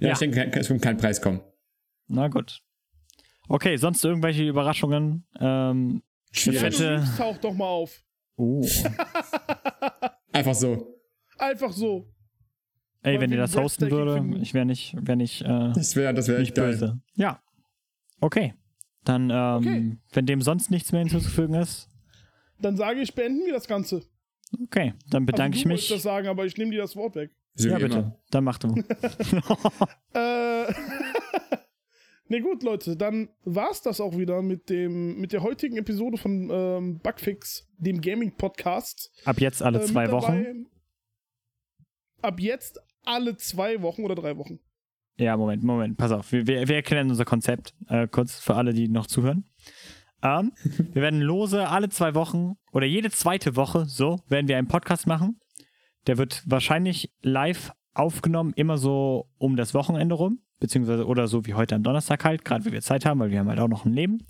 Ja, Ja. ich denke, es wird kein Preis kommen. Na gut. Okay, sonst irgendwelche Überraschungen? Ähm. Fette- taucht doch mal auf. oh. Einfach so. Einfach so. Ey, wenn ihr das hosten würde, ich wäre nicht, wär nicht, äh, Das wäre das wär nicht echt geil. böse. Ja. Okay. Dann, ähm, Okay. wenn dem sonst nichts mehr hinzuzufügen ist, Dann sage ich, beenden wir das Ganze. okay, dann bedanke also, ich du wolltest mich. das sagen, aber ich nehme dir das Wort weg. Ja, wie bitte. immer. Dann mach du. Äh. ne gut, Leute, dann war's das auch wieder mit dem mit der heutigen Episode von ähm, Bugfix, dem Gaming Podcast. Ab jetzt alle Äh, zwei Wochen. Ab jetzt alle zwei Wochen oder drei Wochen. Ja, Moment, Moment, pass auf. Wir, wir, wir erklären unser Konzept äh, kurz für alle, die noch zuhören. Ähm, wir werden lose alle zwei Wochen oder jede zweite Woche, so, werden wir einen Podcast machen. Der wird wahrscheinlich live aufgenommen, immer so um das Wochenende rum, beziehungsweise oder so wie heute am Donnerstag halt, gerade weil wir Zeit haben, weil wir haben halt auch noch ein Leben.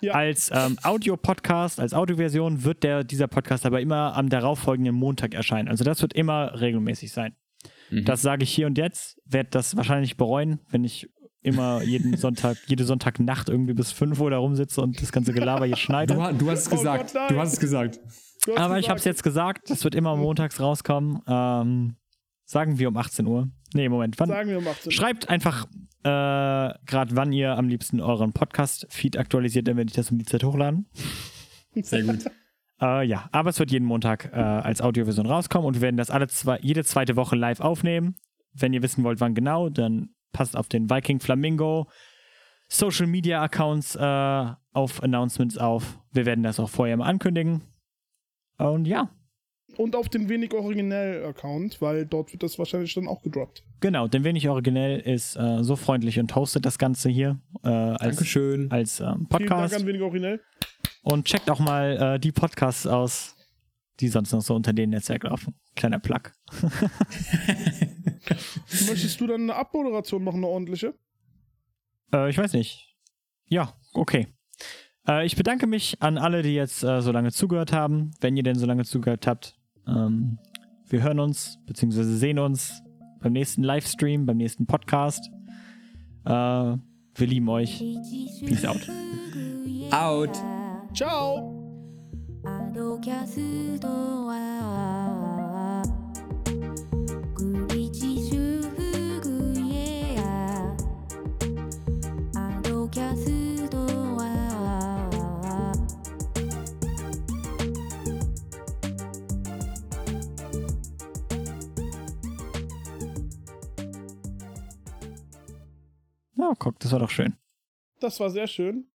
Ja. Als ähm, Audio-Podcast, als Audioversion wird der, dieser Podcast aber immer am darauffolgenden Montag erscheinen. Also das wird immer regelmäßig sein. Mhm. Das sage ich hier und jetzt, werde das wahrscheinlich bereuen, wenn ich immer jeden Sonntag, jede Sonntagnacht irgendwie bis 5 Uhr da rumsitze und das ganze Gelaber hier schneide. Du, du hast es Oh gesagt. Gott, nein. du hast es gesagt. Hast Aber ich habe es jetzt gesagt, das wird immer montags rauskommen. Ähm, sagen wir um 18 Uhr. Nee, Moment, wann? Sagen wir um 18. Schreibt einfach äh, gerade, wann ihr am liebsten euren Podcast-Feed aktualisiert, dann werde ich das um die Zeit hochladen. Sehr gut. Äh, ja, aber es wird jeden Montag äh, als Audioversion rauskommen und wir werden das alle zwei, jede zweite Woche live aufnehmen. Wenn ihr wissen wollt, wann genau, dann passt auf den Viking Flamingo Social Media Accounts äh, auf Announcements auf. Wir werden das auch vorher mal ankündigen. Und ja, Und auf den wenig originell Account, weil dort wird das wahrscheinlich dann auch gedroppt. genau, denn wenig originell ist äh, so freundlich und hostet das Ganze hier äh, als, Dankeschön. als ähm, Vielen Podcast. Dank an wenig originell. Und checkt auch mal äh, die Podcasts aus, die sonst noch so unter dem Netzwerk laufen. Kleiner Plug. Möchtest du dann eine Abmoderation machen, eine ordentliche? Äh, ich weiß nicht. Ja, okay. Äh, ich bedanke mich an alle, die jetzt äh, so lange zugehört haben, wenn ihr denn so lange zugehört habt. Ähm, wir hören uns, beziehungsweise sehen uns beim nächsten Livestream, beim nächsten Podcast. Äh, wir lieben euch. Peace out. Out. Ciao! アドキャストはグリチ修復へアドキャストは Ja, guck, das war doch schön. Das war sehr schön.